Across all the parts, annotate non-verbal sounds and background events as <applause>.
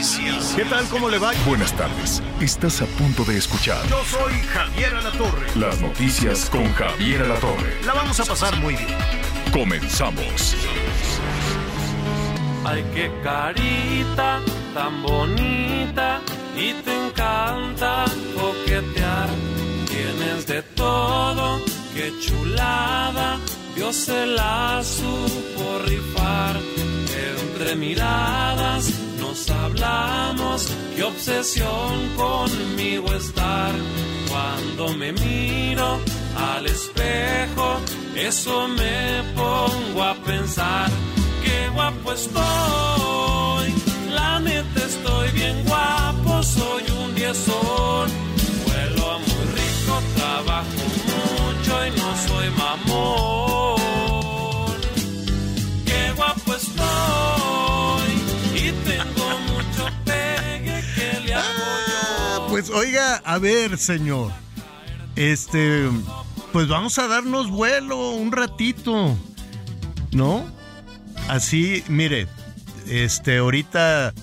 Noticias. ¿Qué tal? ¿Cómo le va? Buenas tardes. Estás a punto de escuchar Yo soy Javier Alatorre. las noticias con Javier Alatorre. La vamos a pasar muy bien. Comenzamos. Ay, qué carita tan bonita y te encanta coquetear. Tienes de todo, qué chulada, Dios se la supo rifar. Entre miradas nos hablamos, qué obsesión conmigo estar. Cuando me miro al espejo, eso me pongo a pensar. Qué guapo estoy, la neta estoy bien guapo, soy un diezón. Vuelo muy rico, trabajo mucho y no soy mamón. Oiga, a ver, señor. Este, pues vamos a darnos vuelo un ratito. ¿No? Así, mire, este, ahorita,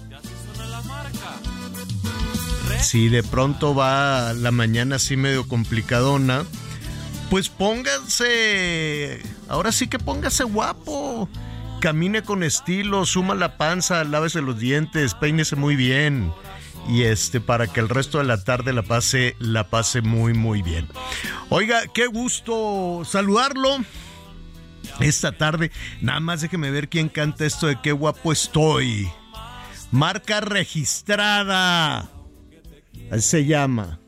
si de pronto va la mañana así medio complicadona, pues pónganse, ahora sí que póngase guapo. Camine con estilo, suma la panza, lávese los dientes, peínese muy bien. Y este, para que el resto de la tarde la pase, la pase muy, muy bien. Oiga, qué gusto saludarlo esta tarde. Nada más déjeme ver quién canta esto de qué guapo estoy. Marca registrada. Así se llama.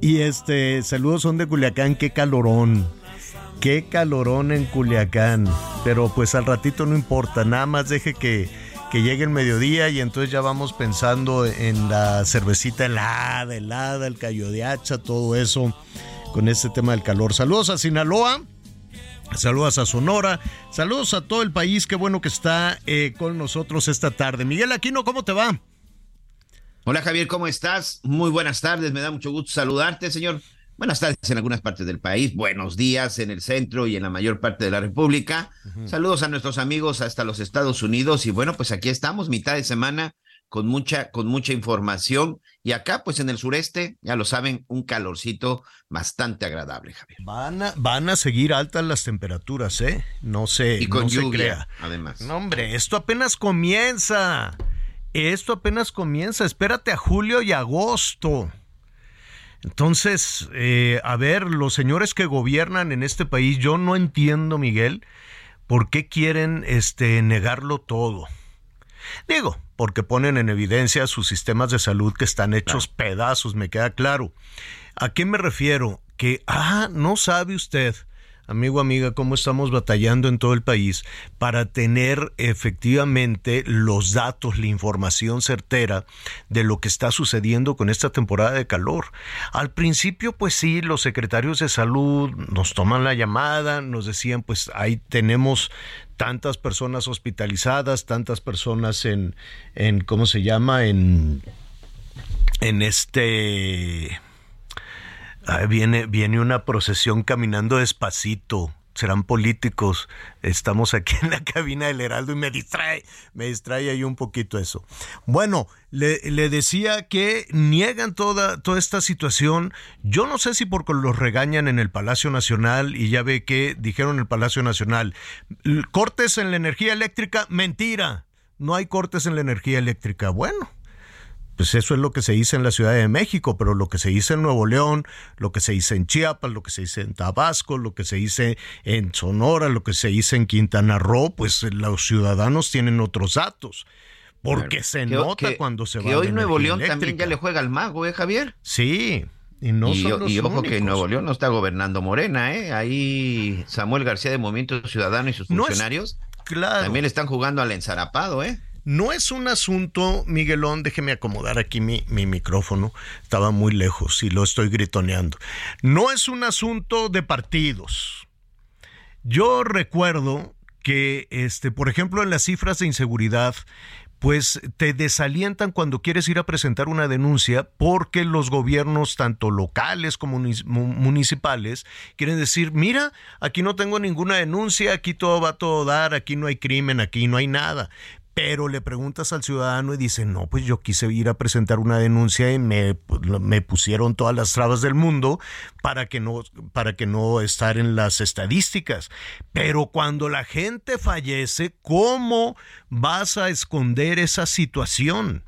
Y este, saludos son de Culiacán, qué calorón. Qué calorón en Culiacán. Pero pues al ratito no importa, nada más deje que, que llegue el mediodía y entonces ya vamos pensando en la cervecita helada, helada, el callo de hacha, todo eso con este tema del calor. Saludos a Sinaloa. Saludos a Sonora, saludos a todo el país, qué bueno que está eh, con nosotros esta tarde. Miguel Aquino, ¿cómo te va? Hola Javier, ¿cómo estás? Muy buenas tardes, me da mucho gusto saludarte, señor. Buenas tardes en algunas partes del país, buenos días en el centro y en la mayor parte de la República. Saludos a nuestros amigos hasta los Estados Unidos y bueno, pues aquí estamos, mitad de semana con mucha, con mucha información y acá pues en el sureste, ya lo saben, un calorcito bastante agradable, Javier. Van a, van a seguir altas las temperaturas, ¿eh? No se, Y con no se lluvia, crea. además. No, hombre, esto apenas comienza. Esto apenas comienza. Espérate a julio y agosto. Entonces, eh, a ver, los señores que gobiernan en este país, yo no entiendo, Miguel, por qué quieren este, negarlo todo. Digo, porque ponen en evidencia sus sistemas de salud que están hechos pedazos, me queda claro. ¿A qué me refiero? Que, ah, no sabe usted, amigo, amiga, cómo estamos batallando en todo el país para tener efectivamente los datos, la información certera de lo que está sucediendo con esta temporada de calor. Al principio, pues sí, los secretarios de salud nos toman la llamada, nos decían, pues ahí tenemos tantas personas hospitalizadas, tantas personas en, en ¿cómo se llama? En, en este... Viene, viene una procesión caminando despacito. Serán políticos. Estamos aquí en la cabina del Heraldo y me distrae, me distrae ahí un poquito eso. Bueno, le, le decía que niegan toda, toda esta situación. Yo no sé si porque los regañan en el Palacio Nacional y ya ve que dijeron en el Palacio Nacional, "L- cortes en la energía eléctrica, mentira. No hay cortes en la energía eléctrica. Bueno, pues eso es lo que se dice en la Ciudad de México, pero lo que se dice en Nuevo León, lo que se dice en Chiapas, lo que se dice en Tabasco, lo que se dice en Sonora, lo que se dice en Quintana Roo, pues los ciudadanos tienen otros datos. Porque Claro. se Que nota que- cuando se va Que hoy Nuevo León también ya le juega al mago, ¿eh, Javier? Sí, y no y, son los y ojo que. Nuevo León no está gobernando Morena, ¿eh? Ahí Samuel García de Movimiento Ciudadano y sus No es- funcionarios Claro. También le están jugando al ensarapado, ¿eh? No es un asunto, Miguelón, déjeme acomodar aquí mi, mi, micrófono, estaba muy lejos y lo estoy gritoneando. No es un asunto de partidos. Yo recuerdo que, este, por ejemplo, en las cifras de inseguridad, pues te desalientan cuando quieres ir a presentar una denuncia porque los gobiernos, tanto locales como municipales, quieren decir, mira, aquí no tengo ninguna denuncia, aquí todo va a todo dar, aquí no hay crimen, aquí no hay nada pero le preguntas al ciudadano y dice, no, pues yo quise ir a presentar una denuncia y me, me, pusieron todas las trabas del mundo para que, no, para que no estar en las estadísticas. Pero cuando la gente fallece, ¿cómo vas a esconder esa situación?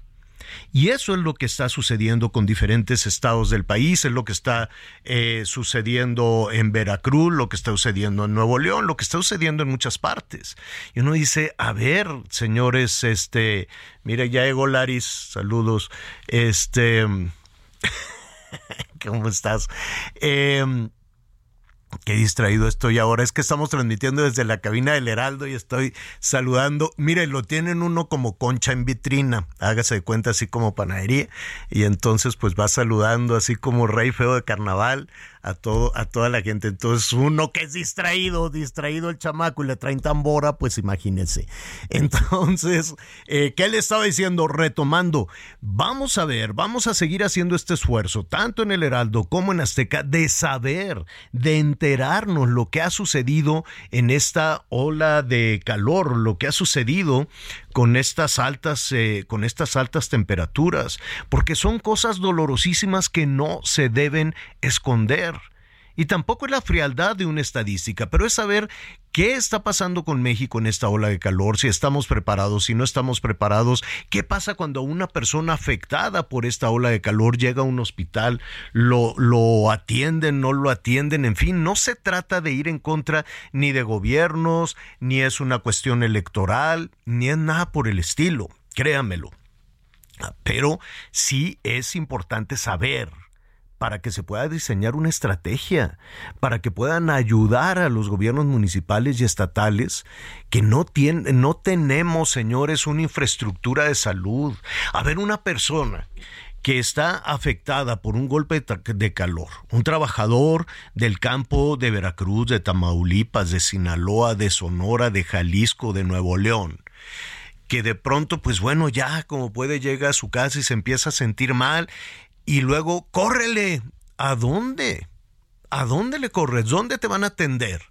Y eso es lo que está sucediendo con diferentes estados del país, es lo que está eh, sucediendo en Veracruz, lo que está sucediendo en Nuevo León, lo que está sucediendo en muchas partes. Y uno dice, a ver, señores, este, mira, ya llegó Laris, saludos, este, <laughs> ¿cómo estás? Eh, Qué distraído estoy ahora. Es que estamos transmitiendo desde la cabina del Heraldo y estoy saludando. Mire, lo tienen uno como concha en vitrina. Hágase de cuenta así como panadería. Y entonces pues va saludando así como rey feo de carnaval a todo, a toda la gente. Entonces, uno que es distraído, distraído el chamaco y le traen tambora, pues imagínense. <laughs> Entonces, eh, ¿qué le estaba diciendo? Retomando, vamos a ver, vamos a seguir haciendo este esfuerzo, tanto en el Heraldo como en Azteca, de saber, de enterarnos lo que ha sucedido en esta ola de calor, lo que ha sucedido con estas altas, eh, con estas altas temperaturas, porque son cosas dolorosísimas que no se deben esconder. Y tampoco es la frialdad de una estadística, pero es saber qué está pasando con México en esta ola de calor, si estamos preparados, si no estamos preparados, qué pasa cuando una persona afectada por esta ola de calor llega a un hospital, lo, lo atienden, no lo atienden, en fin, no se trata de ir en contra ni de gobiernos, ni es una cuestión electoral, ni es nada por el estilo, créamelo. Pero sí es importante saber para que se pueda diseñar una estrategia, para que puedan ayudar a los gobiernos municipales y estatales que no, tienen, no tenemos, señores, una infraestructura de salud. A ver, una persona que está afectada por un golpe de calor, un trabajador del campo de Veracruz, de Tamaulipas, de Sinaloa, de Sonora, de Jalisco, de Nuevo León, que de pronto, pues bueno, ya como puede llega a su casa y se empieza a sentir mal y luego córrele. ¿A dónde? ¿A dónde le corres? ¿Dónde te van a atender?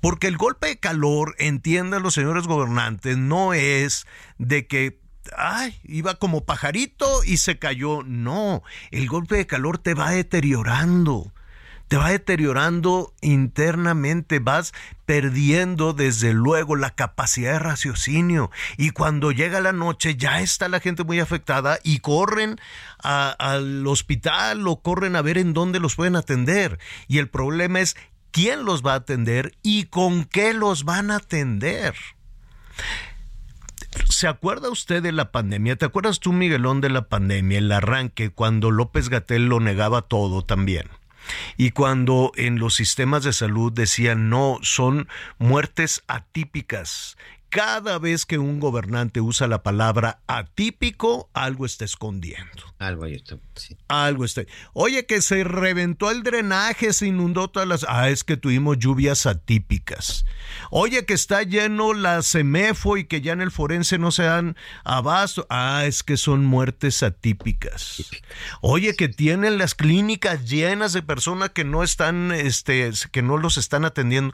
Porque el golpe de calor, entiendan los señores gobernantes, no es de que ay, iba como pajarito y se cayó. No, el golpe de calor te va deteriorando te va deteriorando internamente, vas perdiendo desde luego la capacidad de raciocinio y cuando llega la noche ya está la gente muy afectada y corren al hospital o corren a ver en dónde los pueden atender y el problema es quién los va a atender y con qué los van a atender. ¿Se acuerda usted de la pandemia? ¿Te acuerdas tú, Miguelón, de la pandemia, el arranque, cuando López Gatel lo negaba todo también? Y cuando en los sistemas de salud decían no, son muertes atípicas, cada vez que un gobernante usa la palabra atípico, algo está escondiendo. Algo ahí está. Sí. Algo está. Oye, que se reventó el drenaje, se inundó todas las. Ah, es que tuvimos lluvias atípicas. Oye, que está lleno la semefo y que ya en el forense no se dan abasto. Ah, es que son muertes atípicas. Oye, que tienen las clínicas llenas de personas que no están, este, que no los están atendiendo.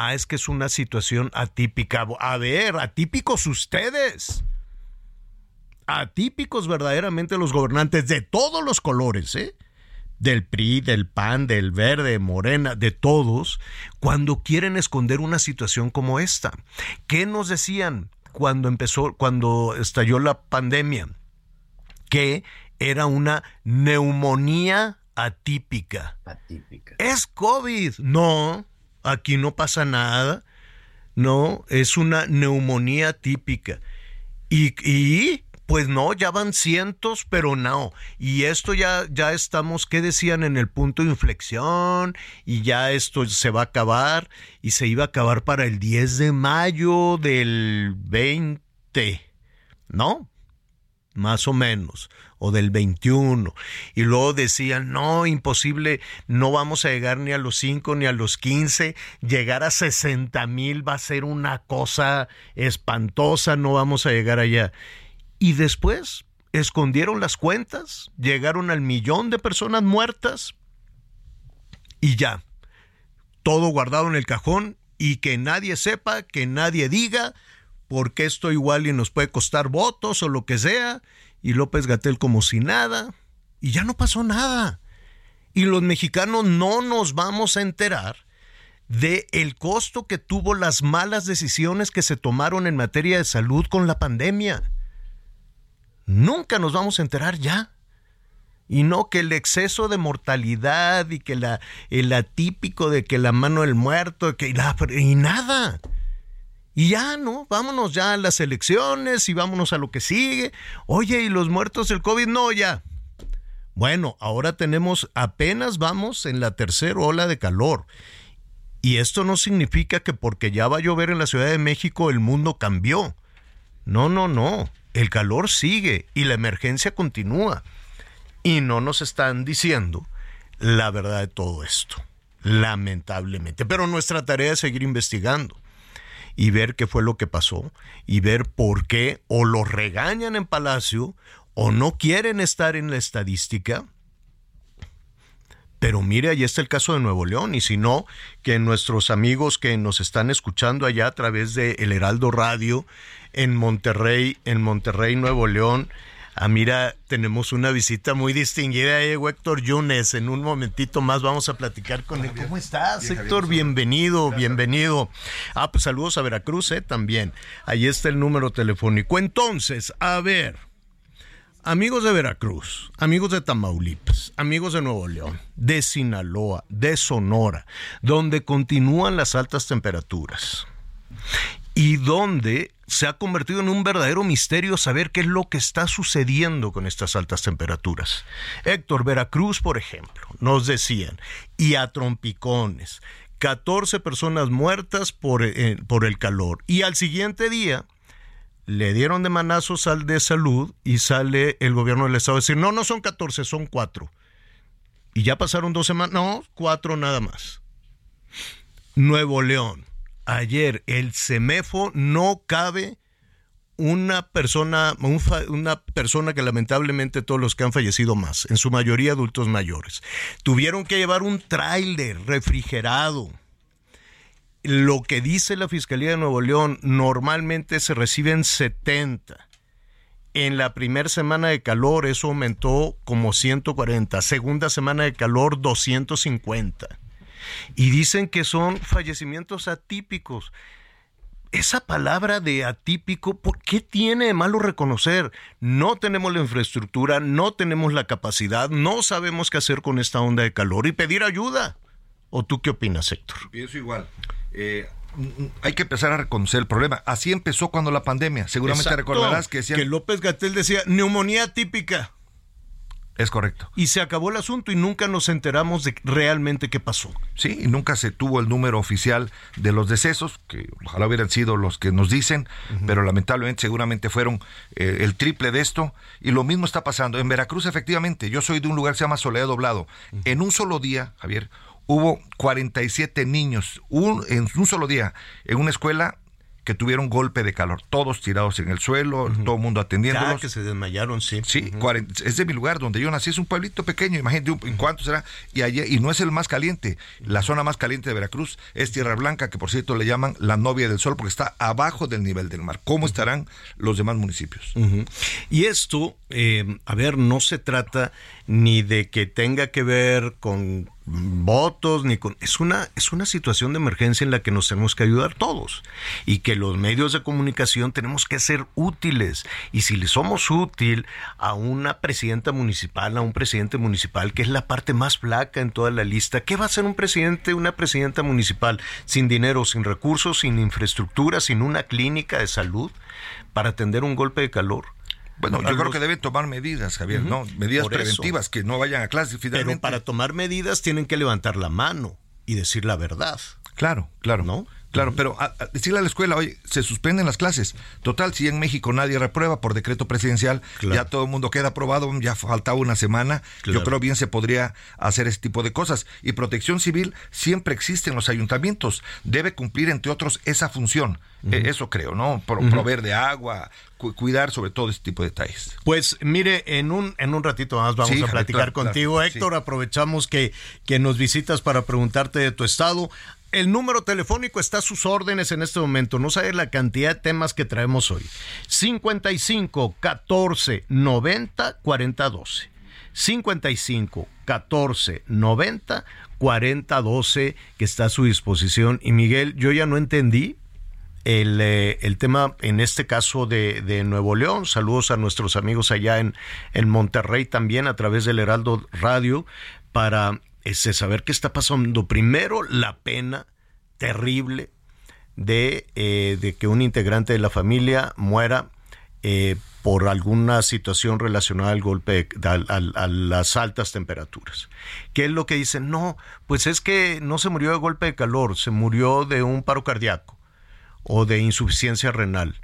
Ah, es que es una situación atípica. A ver, atípicos ustedes. Atípicos verdaderamente los gobernantes de todos los colores, ¿eh? Del PRI, del PAN, del Verde, Morena, de todos, cuando quieren esconder una situación como esta. ¿Qué nos decían cuando empezó, cuando estalló la pandemia? Que era una neumonía atípica. Atípica. ¿Es COVID? No, aquí no pasa nada. No, es una neumonía típica. Y, Pues no, ya van cientos, pero no. Y esto ya, ya estamos, ¿qué decían? En el punto de inflexión y ya esto se va a acabar y se iba a acabar para el 10 de mayo del 20, ¿no? Más o menos, o del 21. Y luego decían, no, imposible, no vamos a llegar ni a los 5 ni a los 15, llegar a 60 mil va a ser una cosa espantosa, no vamos a llegar allá. Y después escondieron las cuentas, llegaron al millón de personas muertas y ya. Todo guardado en el cajón y que nadie sepa, que nadie diga, porque esto igual y nos puede costar votos o lo que sea. Y López Gatel como si nada. Y ya no pasó nada. Y los mexicanos no nos vamos a enterar de el costo que tuvo las malas decisiones que se tomaron en materia de salud con la pandemia. Nunca nos vamos a enterar ya. Y no que el exceso de mortalidad y que la, el atípico de que la mano del muerto que, y, y nada. Y ya, ¿no? Vámonos ya a las elecciones y vámonos a lo que sigue. Oye, ¿y los muertos del COVID? No, ya. Bueno, ahora tenemos, apenas vamos en la tercera ola de calor. Y esto no significa que porque ya va a llover en la Ciudad de México el mundo cambió. No, no, no. El calor sigue y la emergencia continúa. Y no nos están diciendo la verdad de todo esto. Lamentablemente. Pero nuestra tarea es seguir investigando y ver qué fue lo que pasó y ver por qué o los regañan en Palacio o no quieren estar en la estadística. Pero mire, ahí está el caso de Nuevo León, y si no, que nuestros amigos que nos están escuchando allá a través de El Heraldo Radio en Monterrey, en Monterrey, Nuevo León, ah, mira, tenemos una visita muy distinguida ahí, Héctor Yunes. En un momentito más vamos a platicar con él. ¿Cómo estás, Héctor? Bienvenido, bienvenido. Ah, pues saludos a Veracruz, ¿eh? También. Ahí está el número telefónico. Entonces, a ver. Amigos de Veracruz, amigos de Tamaulipas, amigos de Nuevo León, de Sinaloa, de Sonora, donde continúan las altas temperaturas y donde se ha convertido en un verdadero misterio saber qué es lo que está sucediendo con estas altas temperaturas. Héctor, Veracruz, por ejemplo, nos decían, y a trompicones, 14 personas muertas por, eh, por el calor, y al siguiente día le dieron de manazos al de salud y sale el gobierno del estado a decir, no, no son 14, son 4. Y ya pasaron dos semanas, no, 4 nada más. Nuevo León, ayer el CEMEFO no cabe una persona, una persona que lamentablemente todos los que han fallecido más, en su mayoría adultos mayores, tuvieron que llevar un tráiler refrigerado lo que dice la Fiscalía de Nuevo León, normalmente se reciben 70. En la primera semana de calor eso aumentó como 140. Segunda semana de calor 250. Y dicen que son fallecimientos atípicos. Esa palabra de atípico, ¿por qué tiene de malo reconocer? No tenemos la infraestructura, no tenemos la capacidad, no sabemos qué hacer con esta onda de calor y pedir ayuda. ¿O tú qué opinas, Héctor? Pienso igual. Eh, hay que empezar a reconocer el problema. Así empezó cuando la pandemia. Seguramente Exacto. recordarás que decían... que López Gatel decía neumonía típica Es correcto. y se acabó el asunto y nunca nos enteramos de realmente qué pasó. Sí, y nunca se tuvo el número oficial de los decesos, que ojalá hubieran sido los que nos dicen, pero lamentablemente seguramente fueron eh, el triple de esto. Y lo mismo está pasando. En Veracruz, efectivamente, yo soy de un lugar que se llama Soledad Doblado. En un solo día, Javier, hubo 47 niños, un- en un solo día, en una escuela que tuvieron golpe de calor, todos tirados en el suelo, todo el mundo Ya atendiéndolos. que se desmayaron, sí. Sí, 40 es de mi lugar donde yo nací, es un pueblito pequeño, imagínate un- cuánto será. Y allí, y no es el más caliente, la zona más caliente de Veracruz es Tierra Blanca, que por cierto le llaman la novia del sol porque está abajo del nivel del mar. ¿Cómo estarán los demás municipios? Y esto, eh, a ver, no se trata ni de que tenga que ver con votos, ni con... Es una, es una situación de emergencia en la que nos tenemos que ayudar todos y que los medios de comunicación tenemos que ser útiles. Y si le somos útil a una presidenta municipal, a un presidente municipal, que es la parte más flaca en toda la lista, ¿qué va a hacer un presidente, una presidenta municipal sin dinero, sin recursos, sin infraestructura, sin una clínica de salud para atender un golpe de calor? Bueno, yo creo que deben tomar medidas, Javier, ¿no? Medidas Por eso. preventivas, que no vayan a clases Pero finalmente. para tomar medidas tienen que levantar la mano y decir la verdad. Claro, claro. ¿No? Claro, pero a- a decirle a la escuela, oye, se suspenden las clases. Total, si en México nadie reprueba por decreto presidencial, Claro. ya todo el mundo queda aprobado, ya faltaba una semana. Claro. Yo creo bien se podría hacer ese tipo de cosas. Y protección civil siempre existe en los ayuntamientos. Debe cumplir, entre otros, esa función. Eh, eso creo, ¿no? Pro- Proveer de agua, cu- cuidar sobre todo este tipo de detalles. Pues mire, en un, en un ratito más vamos Sí, a platicar contigo, claro, Héctor. sí. Aprovechamos que, que nos visitas para preguntarte de tu estado. El número telefónico está a sus órdenes en este momento. No sabe la cantidad de temas que traemos hoy. 55 14 90 40 12. 55 14 90 40 12 que está a su disposición. Y Miguel, yo ya no entendí el, eh, el tema en este caso de, de Nuevo León. Saludos a nuestros amigos allá en, en Monterrey también a través del Heraldo Radio para este, saber qué está pasando. Primero, la pena terrible de, eh, de que un integrante de la familia muera eh, por alguna situación relacionada al golpe, de- a las altas temperaturas. ¿Qué es lo que dicen? No, pues es que no se murió de golpe de calor, se murió de un paro cardíaco o de insuficiencia renal.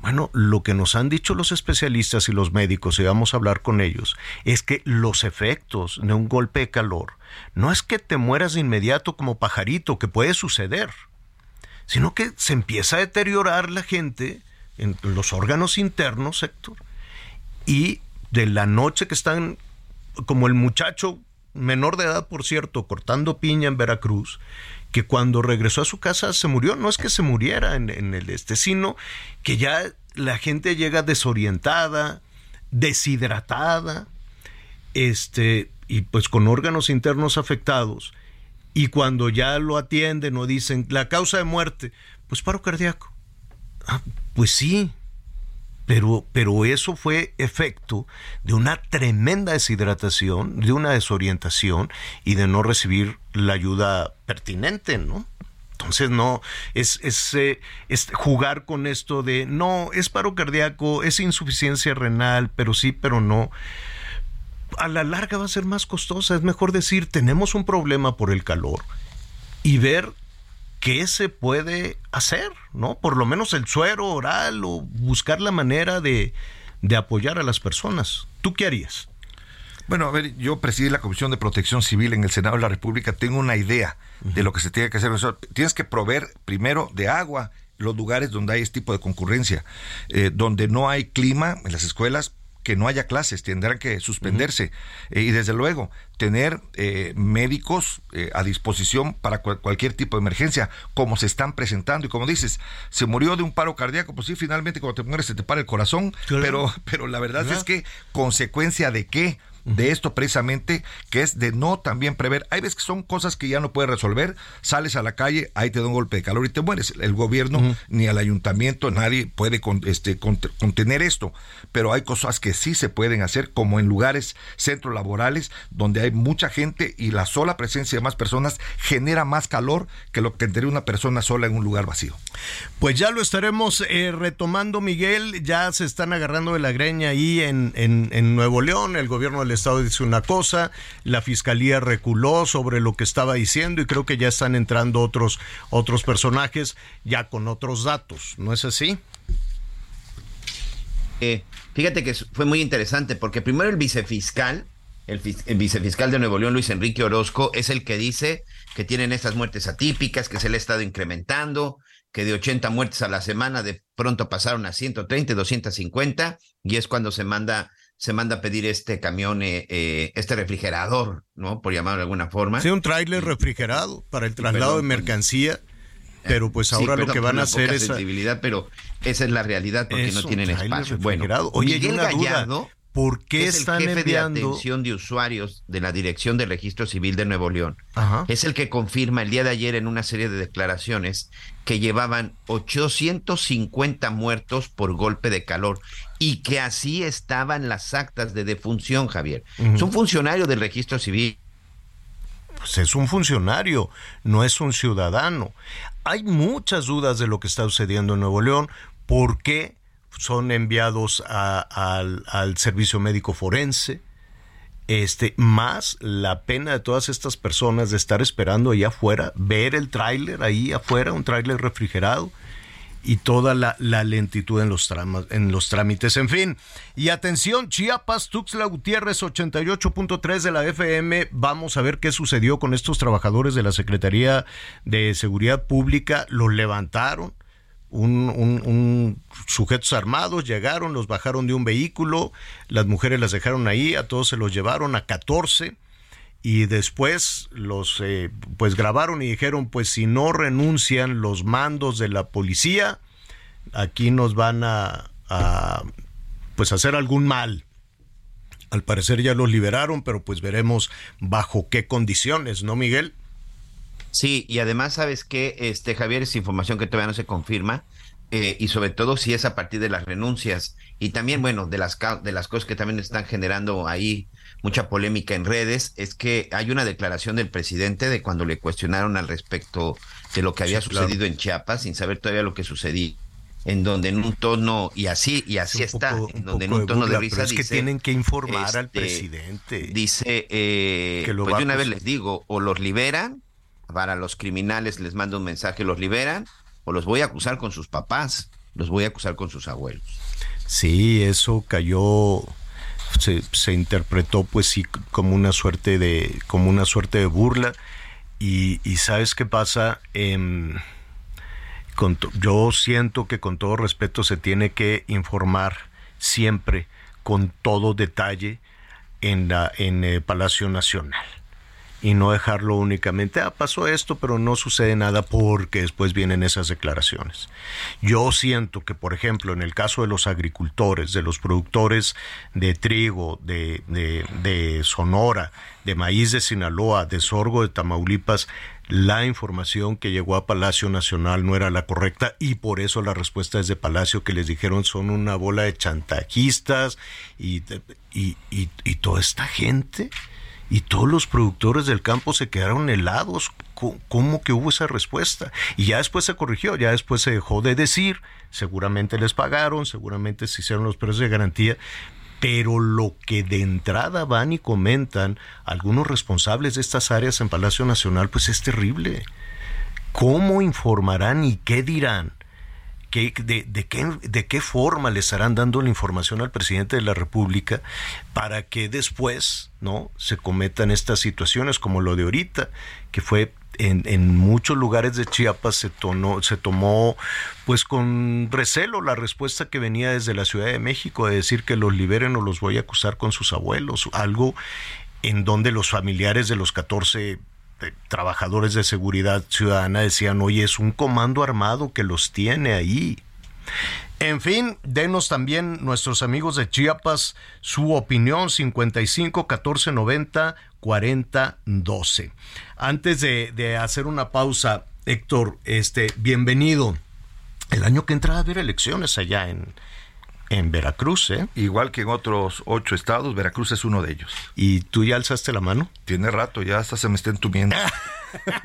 Bueno, lo que nos han dicho los especialistas y los médicos, y vamos a hablar con ellos, es que los efectos de un golpe de calor no es que te mueras de inmediato como pajarito, que puede suceder, sino que se empieza a deteriorar la gente en los órganos internos, Héctor, y de la noche que están, como el muchacho menor de edad, por cierto, cortando piña en Veracruz, que cuando regresó a su casa se murió, no es que se muriera en, el este, sino que ya la gente llega desorientada, deshidratada, este, y pues con órganos internos afectados, y cuando ya lo atienden o dicen la causa de muerte, pues paro cardíaco. Ah, pues sí, pero, pero eso fue efecto de una tremenda deshidratación, de una desorientación y de no recibir la ayuda pertinente, ¿no? Entonces no, es, es, eh, es jugar con esto de no, es paro cardíaco, es insuficiencia renal, pero sí, pero no. A la larga va a ser más costosa. Es mejor decir, tenemos un problema por el calor y ver qué se puede hacer, ¿no? Por lo menos el suero oral o buscar la manera de, de apoyar a las personas. ¿Tú qué harías? Bueno, a ver, yo presidí la Comisión de Protección Civil en el Senado de la República, tengo una idea de lo que se tiene que hacer. O sea, tienes que proveer primero de agua los lugares donde hay este tipo de concurrencia, eh, donde no hay clima en las escuelas, que no haya clases, tendrán que suspenderse. Eh, y desde luego, tener eh, médicos eh, a disposición para cual- cualquier tipo de emergencia, como se están presentando. Y como dices, se murió de un paro cardíaco, pues sí, finalmente cuando te mueres se te para el corazón, Claro. pero, pero la verdad ¿Verdad? es que consecuencia de qué? De esto precisamente, que es de no también prever. Hay veces que son cosas que ya no puedes resolver. Sales a la calle, ahí te da un golpe de calor y te mueres. El gobierno, ni el ayuntamiento, nadie puede con- este, cont- contener esto. Pero hay cosas que sí se pueden hacer, como en lugares, centros laborales, donde hay mucha gente y la sola presencia de más personas genera más calor que lo que tendría una persona sola en un lugar vacío. Pues ya lo estaremos eh, retomando, Miguel. Ya se están agarrando de la greña ahí en, en, en Nuevo León. El gobierno del estado dice una cosa, la fiscalía reculó sobre lo que estaba diciendo y creo que ya están entrando otros, otros personajes ya con otros datos. ¿No es así? Eh, fíjate que fue muy interesante porque primero el vicefiscal, el, el vicefiscal de Nuevo León, Luis Enrique Orozco, es el que dice que tienen estas muertes atípicas, que se le ha estado incrementando, que de 80 muertes a la semana de pronto pasaron a 130, 250, y es cuando se manda, se manda a pedir este camión, eh, eh, este refrigerador, ¿no? Por llamarlo de alguna forma. Sí, un tráiler refrigerado para el traslado Perdón, de mercancía. Pero pues Sí, ahora lo que van a hacer es... sensibilidad, pero esa es la realidad porque no tienen espacio. Bueno. Oye, Miguel una duda. ¿Por qué es están el jefe enviando? de atención de usuarios de la Dirección de Registro Civil de Nuevo León. Ajá. Es el que confirma el día de ayer en una serie de declaraciones que llevaban 850 muertos por golpe de calor y que así estaban las actas de defunción, Javier. Es un funcionario del Registro Civil. Pues es un funcionario, no es un ciudadano. Hay muchas dudas de lo que está sucediendo en Nuevo León. ¿Por qué? son enviados a- al, al servicio médico forense. Este, más la pena de todas estas personas de estar esperando ahí afuera, ver el tráiler ahí afuera, un tráiler refrigerado, y toda la, lentitud en los, tramas, en los trámites. En fin, y atención, Chiapas, Tuxtla Gutiérrez, 88.3 de la FM. Vamos a ver qué sucedió con estos trabajadores de la Secretaría de Seguridad Pública. Los levantaron. Un, un- un- sujetos armados llegaron, los bajaron de un vehículo, las mujeres las dejaron ahí, a todos se los llevaron a 14 y después los eh, pues grabaron y dijeron pues si no renuncian los mandos de la policía aquí nos van a, a, pues hacer algún mal al parecer ya los liberaron pero pues veremos bajo qué condiciones no Miguel Sí, y además, ¿sabes qué? Este, Javier, es información que todavía no se confirma, eh, y sobre todo si es a partir de las renuncias, y también, bueno, de las, de las cosas que también están generando ahí mucha polémica en redes, es que hay una declaración del presidente de cuando le cuestionaron al respecto de lo que había Sí, claro. sucedido en Chiapas, sin saber todavía lo que sucedía, en donde en un tono, y así, y así está, poco- en donde en un tono de, burla, risa pero es que dice, tienen que informar al este, presidente Dice, eh, Que lo pues de una vez les digo, o los liberan, para los criminales les mando un mensaje, los liberan, o los voy a acusar con sus papás, los voy a acusar con sus abuelos. Sí, eso cayó, se, se interpretó pues sí como una suerte de, como una suerte de burla. Y, y sabes qué pasa, Em, con yo siento que con todo respeto se tiene que informar siempre con todo detalle en la en el Palacio Nacional y no dejarlo únicamente, ah, pasó esto, pero no sucede nada porque después vienen esas declaraciones. Yo siento que, por ejemplo, en el caso de los agricultores, de los productores de trigo, de, de, de Sonora, de maíz de Sinaloa, de sorgo de Tamaulipas, la información que llegó a Palacio Nacional no era la correcta y por eso la respuesta es de Palacio que les dijeron son una bola de chantajistas y, y, y, y toda esta gente y todos los productores del campo se quedaron helados. ¿Cómo que hubo esa respuesta? Y ya después se corrigió, ya después se dejó de decir, seguramente les pagaron, seguramente se hicieron los precios de garantía, pero lo que de entrada van y comentan algunos responsables de estas áreas en Palacio Nacional, pues es terrible. ¿Cómo informarán y qué dirán? ¿Qué- de, qué, ¿De qué forma le estarán dando la información al presidente de la República para que después no se cometan estas situaciones como lo de ahorita, que fue en, muchos lugares de Chiapas se, se tomó pues con recelo la respuesta que venía desde la Ciudad de México de decir que los liberen o los voy a acusar con sus abuelos, algo en donde los familiares de los 14 eh, trabajadores de seguridad ciudadana decían, oye, es un comando armado que los tiene ahí. En fin, denos también nuestros amigos de Chiapas su opinión 55 14 90 40 12. Antes de, hacer una pausa, Héctor, este, bienvenido. El año que entra a haber elecciones allá en, en Veracruz, ¿eh? Igual que en otros ocho estados, Veracruz es uno de ellos. ¿Y tú ya alzaste la mano? Tiene rato, ya hasta se me está entumiendo.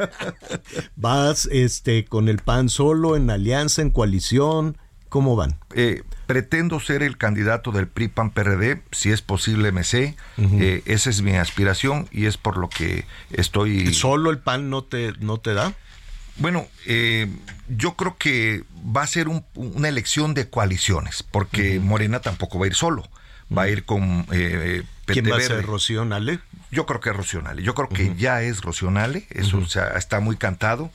<laughs> ¿Vas este, con el PAN solo, en alianza, en coalición? ¿Cómo van? Eh, pretendo ser el candidato del PRI PAN PRD, si es posible MC. Eh, esa es mi aspiración y es por lo que estoy. ¿Solo el PAN no te, no te da? Bueno, eh, yo creo que va a ser un- una elección de coaliciones, porque Morena tampoco va a ir solo, va a ir con eh, ¿Quién va a ser Rocío Nale? Yo creo que es Rocionale. Yo creo que ya es Rocionale. Eso o sea, está muy cantado.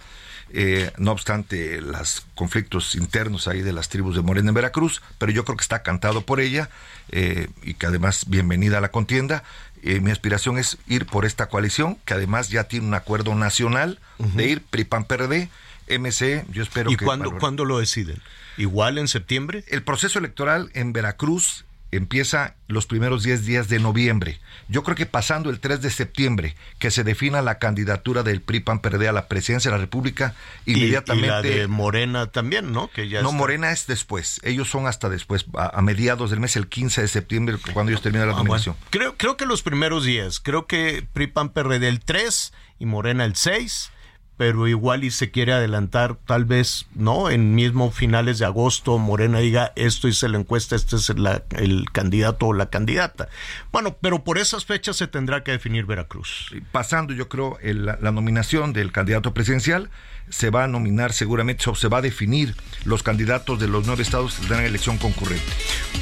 Eh, no obstante los conflictos internos ahí de las tribus de Morena en Veracruz, pero yo creo que está cantado por ella eh, y que además bienvenida a la contienda. Eh, mi aspiración es ir por esta coalición, que además ya tiene un acuerdo nacional de ir PRI-PAN-PRD, MC, yo espero ¿Y que... cuándo, valore- cuándo lo deciden? ¿Igual en septiembre? el proceso electoral en Veracruz empieza los primeros 10 días de noviembre. Yo creo que pasando el 3 de septiembre, que se defina la candidatura del PRI PAN PRD a la presidencia de la República, Y- Y, la inmediatamente de Morena también, ¿no? Que ya no, está. Morena es después. Ellos son hasta después, a, a mediados del mes, el 15 de septiembre, cuando ellos terminan la Ah, bueno. nominación. Creo, creo que los primeros días, creo que PRI PAN PRD el 3 y Morena el 6, pero igual y se quiere adelantar, tal vez, ¿no? En mismo finales de agosto, Morena diga, esto hice la encuesta, este es el candidato o la candidata. Bueno, pero por esas fechas se tendrá que definir Veracruz. pasando yo creo la nominación del candidato presidencial se va a nominar seguramente o se va a definir los candidatos de los nueve estados que tendrán elección concurrente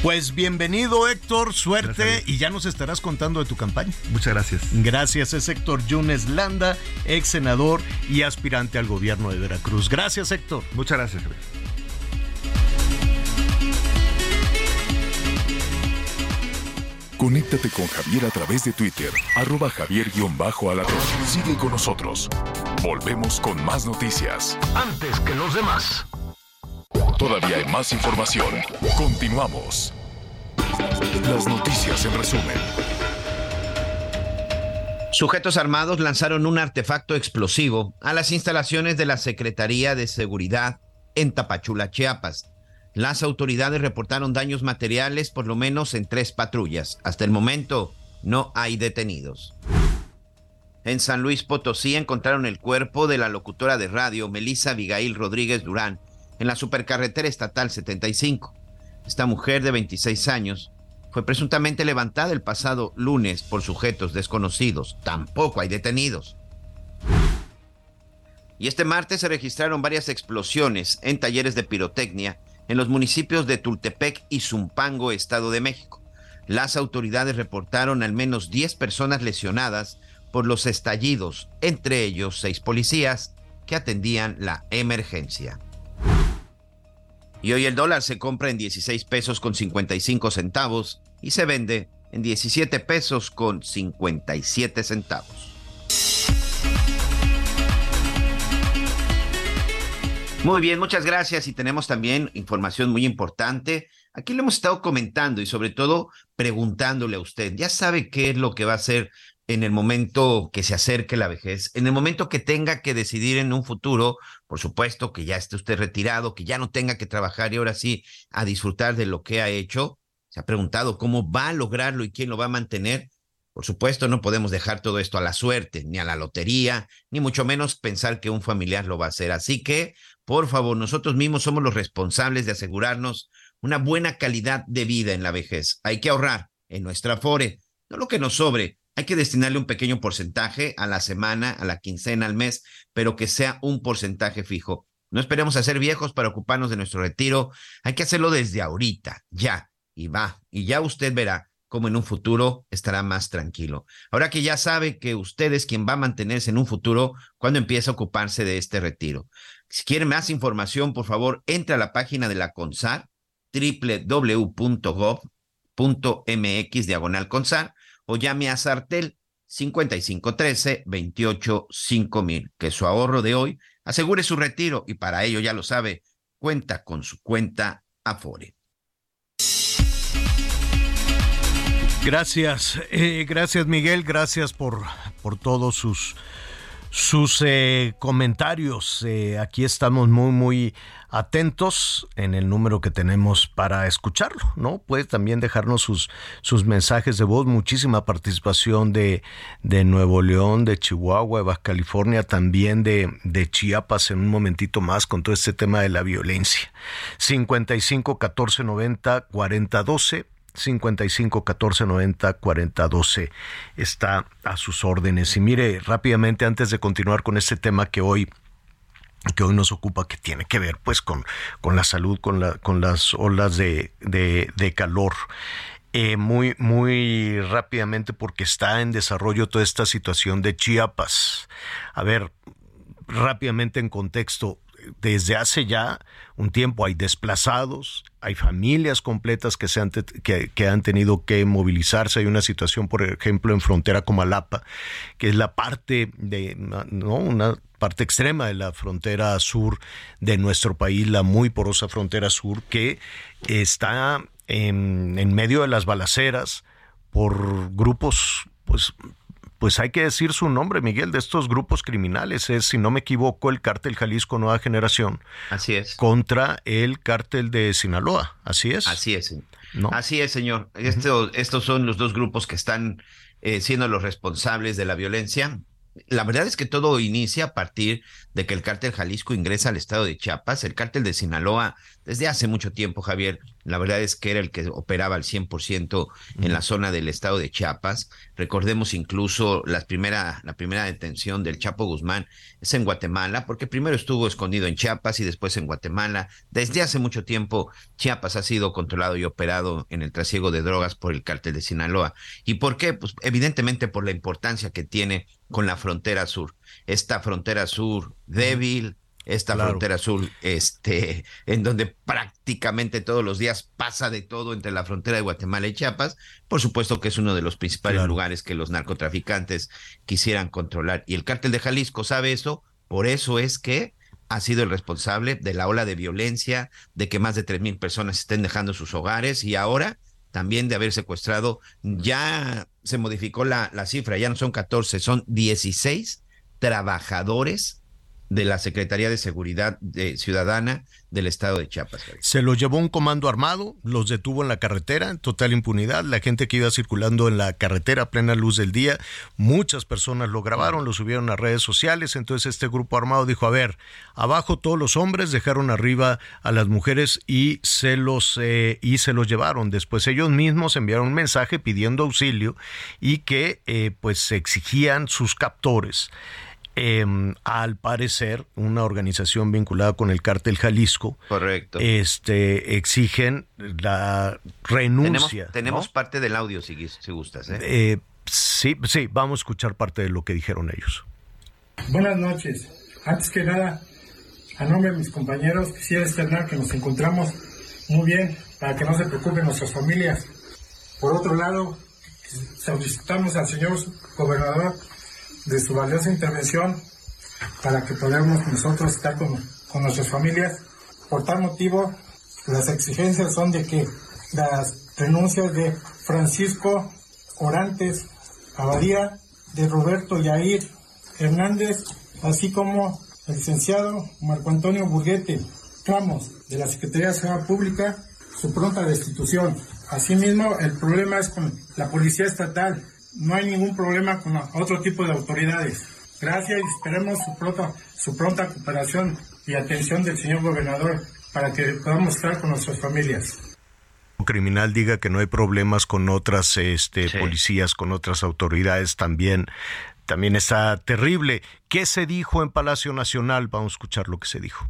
Pues bienvenido Héctor, suerte Gracias. y ya nos estarás contando de tu campaña. muchas gracias Gracias, es Héctor Yunes Landa, ex senador y aspirante al gobierno de Veracruz. Gracias Héctor. muchas gracias Javier. Conéctate con Javier a través de Twitter, arroba javier-alatón. Sigue con nosotros. Volvemos con más noticias. Antes que los demás. Todavía hay más información. Continuamos. Las noticias en resumen. Sujetos armados lanzaron un artefacto explosivo a las instalaciones de la Secretaría de Seguridad en Tapachula, Chiapas. Las autoridades reportaron daños materiales por lo menos en tres patrullas. Hasta el momento no hay detenidos. En San Luis Potosí encontraron el cuerpo de la locutora de radio Melissa Abigail Rodríguez Durán en la supercarretera estatal 75. Esta mujer de 26 años fue presuntamente levantada el pasado lunes por sujetos desconocidos. Tampoco hay detenidos. Y este martes se registraron varias explosiones en talleres de pirotecnia en los municipios de Tultepec y Zumpango, Estado de México. Las autoridades reportaron al menos 10 personas lesionadas por los estallidos, entre ellos seis policías que atendían la emergencia. Y hoy el dólar se compra en 16 pesos con 55 centavos y se vende en 17 pesos con 57 centavos. Muy bien, muchas gracias y tenemos también información muy importante. Aquí lo hemos estado comentando y sobre todo preguntándole a usted, ¿ya sabe qué es lo que va a hacer en el momento que se acerque la vejez? En el momento que tenga que decidir en un futuro, por supuesto que ya esté usted retirado, que ya no tenga que trabajar y ahora sí a disfrutar de lo que ha hecho. Se ha preguntado cómo va a lograrlo y quién lo va a mantener. Por supuesto, no podemos dejar todo esto a la suerte, ni a la lotería, ni mucho menos pensar que un familiar lo va a hacer. Así que, por favor, nosotros mismos somos los responsables de asegurarnos una buena calidad de vida en la vejez. Hay que ahorrar en nuestra Afore, no lo que nos sobre. Hay que destinarle un pequeño porcentaje a la semana, a la quincena, al mes, pero que sea un porcentaje fijo. No esperemos a ser viejos para ocuparnos de nuestro retiro. Hay que hacerlo desde ahorita, ya, y va. Y ya usted verá cómo en un futuro estará más tranquilo. Ahora que ya sabe que usted es quien va a mantenerse en un futuro cuando empiece a ocuparse de este retiro. Si quiere más información, por favor, entre a la página de la CONSAR, www.gov.mx diagonal CONSAR, o llame a Sartel 5513 28 5000, que su ahorro de hoy asegure su retiro y para ello, ya lo sabe, cuenta con su cuenta Afore. Gracias, eh, gracias Miguel, gracias por, por todos sus, sus eh, comentarios. Eh, aquí estamos muy, muy atentos en el número que tenemos para escucharlo, ¿no? Puede también dejarnos sus, sus mensajes de voz, muchísima participación de, de Nuevo León, de Chihuahua, de Baja California, también de, de Chiapas en un momentito más con todo este tema de la violencia. 55 14 90 40 12 55 14 90 40 12 está a sus órdenes. Y mire, rápidamente antes de continuar con este tema que hoy que hoy nos ocupa, que tiene que ver pues con, con la salud, con, la, con las olas de, de, de calor. Eh, muy, muy rápidamente porque está en desarrollo toda esta situación de Chiapas. A ver, rápidamente en contexto, desde hace ya un tiempo hay desplazados, hay familias completas que, se han, que, han tenido que movilizarse. Hay una situación, por ejemplo, en frontera con Malapa, que es la parte de, ¿no? Una parte extrema de la frontera sur de nuestro país, la muy porosa frontera sur, que está en, en medio de las balaceras por grupos, pues pues hay que decir su nombre, Miguel, de estos grupos criminales. Es, si no me equivoco, el cártel Jalisco Nueva Generación. Así es. Contra el cártel de Sinaloa. Así es. Así es. ¿No? Así es, señor. Esto, estos son los dos grupos que están eh, siendo los responsables de la violencia. La verdad es que todo inicia a partir de que el cártel Jalisco ingresa al estado de Chiapas. El cártel de Sinaloa, desde hace mucho tiempo, Javier, la verdad es que era el que operaba al 100% en la zona del estado de Chiapas. Recordemos incluso la primera, la primera detención del Chapo Guzmán es en Guatemala, porque primero estuvo escondido en Chiapas y después en Guatemala. Desde hace mucho tiempo, Chiapas ha sido controlado y operado en el trasiego de drogas por el cártel de Sinaloa. ¿Y por qué? Pues evidentemente por la importancia que tiene con la frontera sur. Esta frontera sur débil, esta frontera sur, este, <laughs> en donde prácticamente todos los días pasa de todo entre la frontera de Guatemala y Chiapas, por supuesto que es uno de los principales lugares que los narcotraficantes quisieran controlar. Y el cártel de Jalisco sabe eso, por eso es que ha sido el responsable de la ola de violencia, de que más de tres mil personas estén dejando sus hogares y ahora también de haber secuestrado, ya se modificó la, la cifra, ya no son 14, son 16 trabajadores de la Secretaría de Seguridad Ciudadana del estado de Chiapas. Se los llevó un comando armado, los detuvo en la carretera, en total impunidad. La gente que iba circulando en la carretera a plena luz del día, muchas personas lo grabaron, lo subieron a redes sociales. Entonces este grupo armado dijo, a ver, abajo todos los hombres dejaron arriba a las mujeres y se los, eh, y se los llevaron. Después ellos mismos enviaron un mensaje pidiendo auxilio y que eh, pues exigían sus captores. Em, al parecer, una organización vinculada con el cártel Jalisco, correcto, este, exigen la renuncia. Tenemos, parte del audio, si, si gustas. ¿eh? ¿eh? sí, sí, vamos a escuchar parte de lo que dijeron ellos. Buenas noches. Antes que nada, a nombre de mis compañeros, quisiera externar que nos encontramos muy bien para que no se preocupen nuestras familias. Por otro lado, solicitamos al señor gobernador de su valiosa intervención para que podamos nosotros estar con, con nuestras familias. Por tal motivo, las exigencias son de que las renuncias de Francisco Orantes Abadía, de Roberto Yair Hernández, así como el licenciado Marco Antonio Burguete Ramos, de la Secretaría de Seguridad Pública, su pronta destitución. Asimismo, el problema es con la Policía Estatal, no hay ningún problema con otro tipo de autoridades. Gracias y esperemos su pronta, su pronta cooperación y atención del señor gobernador para que podamos estar con nuestras familias criminal diga que no hay problemas con otras este, policías, con otras autoridades también, también está terrible. ¿Qué se dijo en Palacio Nacional? Vamos a escuchar lo que se dijo.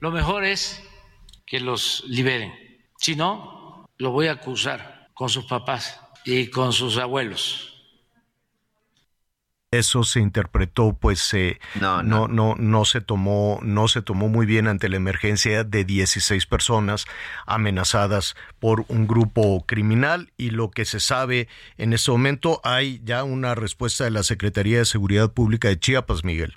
Lo mejor es que los liberen. Si no, lo voy a acusar con sus papás y con sus abuelos. Eso se interpretó, pues eh, no, no. no, no, se tomó, no se tomó muy bien ante la emergencia de 16 personas amenazadas por un grupo criminal y lo que se sabe en este momento hay ya una respuesta de la Secretaría de Seguridad Pública de Chiapas, Miguel.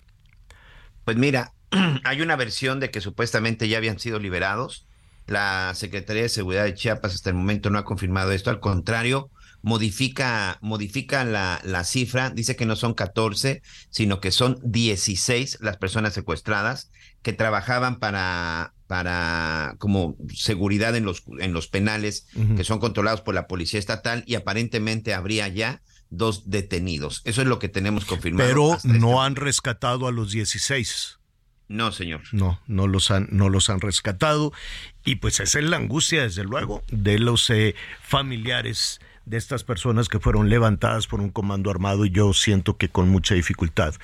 Pues mira, <clears throat> hay una versión de que supuestamente ya habían sido liberados. La Secretaría de Seguridad de Chiapas hasta el momento no ha confirmado esto, al contrario, modifica, modifica la, la, cifra, dice que no son 14, sino que son 16 las personas secuestradas que trabajaban para, para como seguridad en los, en los penales que son controlados por la policía estatal y aparentemente habría ya dos detenidos. Eso es lo que tenemos confirmado. Pero no este han rescatado a los 16. No, señor. No, no los han, no los han rescatado. Y pues esa es la angustia, desde luego, de los eh, familiares de estas personas que fueron levantadas por un comando armado y yo siento que con mucha dificultad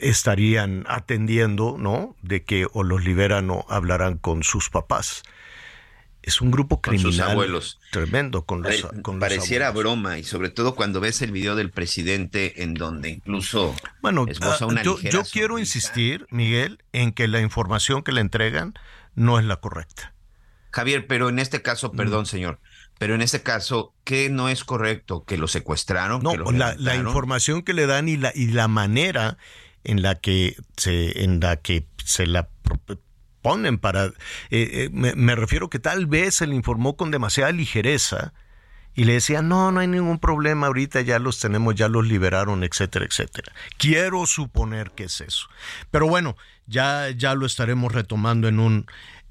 estarían atendiendo, ¿no? De que o los liberan o hablarán con sus papás. Es un grupo criminal abuelos. tremendo con los, con Pareciera broma y sobre todo cuando ves el video del presidente en donde incluso bueno, ah, una yo, yo quiero insistir, Miguel, en que la información que le entregan no es la correcta. Javier, pero en este caso, perdón, señor, pero en ese caso, ¿qué no es correcto? ¿Que lo secuestraron? No, la, información que le dan y la, y la manera en la que se, en la que se la ponen para... Eh, eh, me, me, refiero que tal vez se le informó con demasiada ligereza y le decía, no, no hay ningún problema, ahorita ya los tenemos, ya los liberaron, etcétera, etcétera. Quiero suponer que es eso. Pero bueno, ya, ya lo estaremos retomando en un,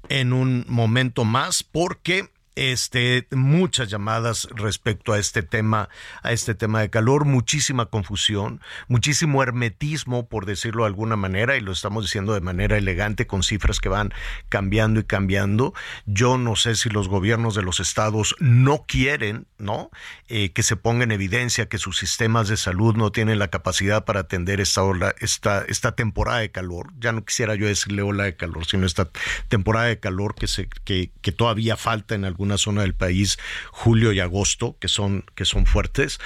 en un momento más porque este, muchas llamadas respecto a este tema, a este tema de calor, muchísima confusión, muchísimo hermetismo, por decirlo de alguna manera, y lo estamos diciendo de manera elegante con cifras que van cambiando y cambiando. Yo no sé si los gobiernos de los estados no quieren, ¿no? Eh, que se ponga en evidencia que sus sistemas de salud no tienen la capacidad para atender esta ola, esta, esta temporada de calor. Ya no quisiera yo decirle ola de calor, sino esta temporada de calor que se, que, que todavía falta en algún una zona del país julio y agosto, que son, que son fuertes,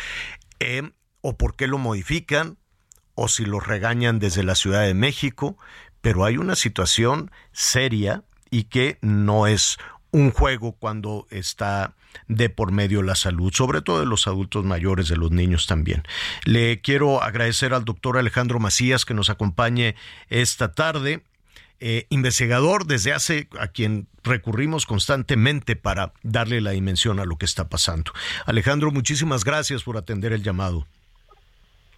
eh, o por qué lo modifican, o si lo regañan desde la Ciudad de México, pero hay una situación seria y que no es un juego cuando está de por medio la salud, sobre todo de los adultos mayores, de los niños también. Le quiero agradecer al doctor Alejandro Macías que nos acompañe esta tarde. Eh, investigador desde hace a quien recurrimos constantemente para darle la dimensión a lo que está pasando. Alejandro, muchísimas gracias por atender el llamado.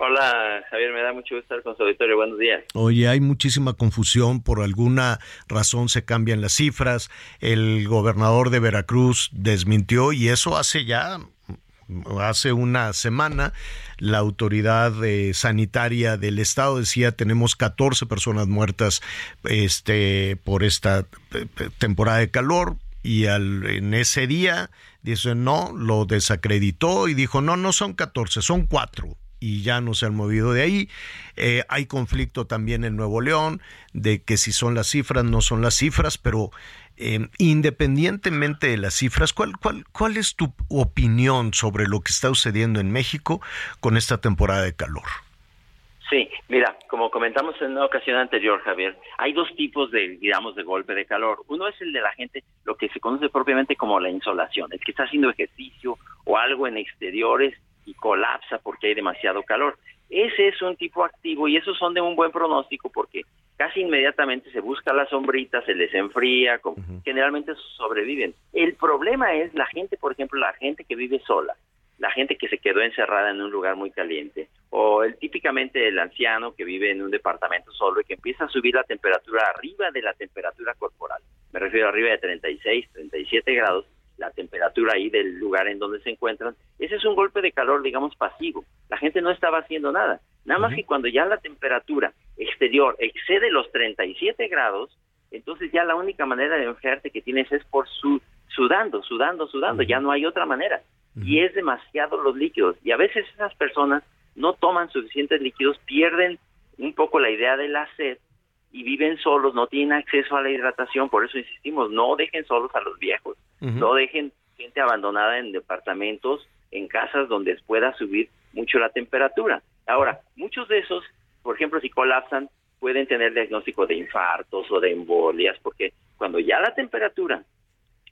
Hola Javier, me da mucho gusto estar con su auditorio. Buenos días. Oye, hay muchísima confusión, por alguna razón se cambian las cifras. El gobernador de Veracruz desmintió y eso hace ya hace una semana la autoridad eh, sanitaria del estado decía tenemos 14 personas muertas este por esta temporada de calor y al, en ese día dice no lo desacreditó y dijo no no son 14 son cuatro y ya no se han movido de ahí. Eh, hay conflicto también en Nuevo León de que si son las cifras, no son las cifras, pero eh, independientemente de las cifras, ¿cuál, cuál, ¿cuál es tu opinión sobre lo que está sucediendo en México con esta temporada de calor? Sí, mira, como comentamos en una ocasión anterior, Javier, hay dos tipos de, digamos, de golpe de calor. Uno es el de la gente, lo que se conoce propiamente como la insolación, el que está haciendo ejercicio o algo en exteriores y colapsa porque hay demasiado calor. Ese es un tipo activo y esos son de un buen pronóstico porque casi inmediatamente se busca la sombrita, se les enfría, generalmente sobreviven. El problema es la gente, por ejemplo, la gente que vive sola, la gente que se quedó encerrada en un lugar muy caliente, o el típicamente el anciano que vive en un departamento solo y que empieza a subir la temperatura arriba de la temperatura corporal. Me refiero arriba de 36, 37 grados, la temperatura ahí del lugar en donde se encuentran. Ese es un golpe de calor, digamos, pasivo. La gente no estaba haciendo nada. Nada más que cuando ya la temperatura exterior excede los 37 grados, entonces ya la única manera de enfriarte que tienes es por su, sudando, sudando, sudando, ya no hay otra manera. Y es demasiado los líquidos. Y a veces esas personas no toman suficientes líquidos, pierden un poco la idea de la sed y viven solos, no tienen acceso a la hidratación, por eso insistimos, no dejen solos a los viejos, no dejen gente abandonada en departamentos, en casas donde pueda subir mucho la temperatura. Ahora, muchos de esos, por ejemplo, si colapsan, pueden tener diagnóstico de infartos o de embolias, porque cuando ya la temperatura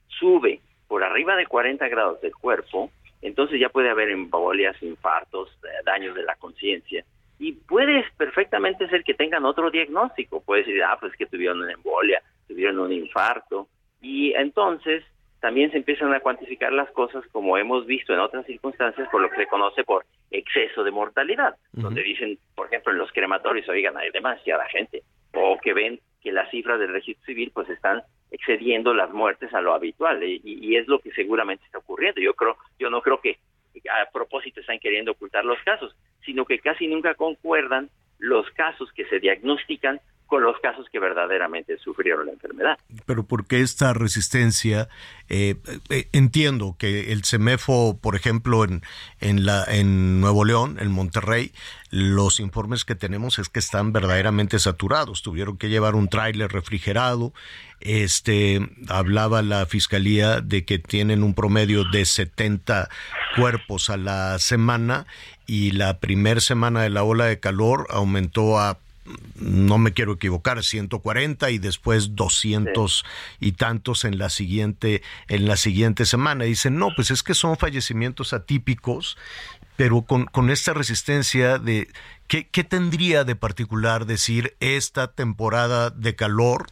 sube por arriba de 40 grados del cuerpo, entonces ya puede haber embolias, infartos, eh, daños de la conciencia. Y puede perfectamente ser que tengan otro diagnóstico. Puede decir, ah, pues que tuvieron una embolia, tuvieron un infarto. Y entonces también se empiezan a cuantificar las cosas como hemos visto en otras circunstancias por lo que se conoce por exceso de mortalidad, donde dicen, por ejemplo, en los crematorios, oigan, hay demasiada gente, o que ven que las cifras del registro civil pues están excediendo las muertes a lo habitual y, y, es lo que seguramente está ocurriendo. Yo creo, yo no creo que a propósito están queriendo ocultar los casos, sino que casi nunca concuerdan los casos que se diagnostican con los casos que verdaderamente sufrieron la enfermedad. Pero ¿por qué esta resistencia? Eh, eh, entiendo que el CEMEFO, por ejemplo, en, en, la, en Nuevo León, en Monterrey, los informes que tenemos es que están verdaderamente saturados. Tuvieron que llevar un tráiler refrigerado. Este, hablaba la fiscalía de que tienen un promedio de 70 cuerpos a la semana y la primera semana de la ola de calor aumentó a no me quiero equivocar, 140 y después 200 y tantos en la siguiente en la siguiente semana. Dicen, "No, pues es que son fallecimientos atípicos, pero con, con esta resistencia de ¿qué, ¿qué, tendría de particular decir esta temporada de calor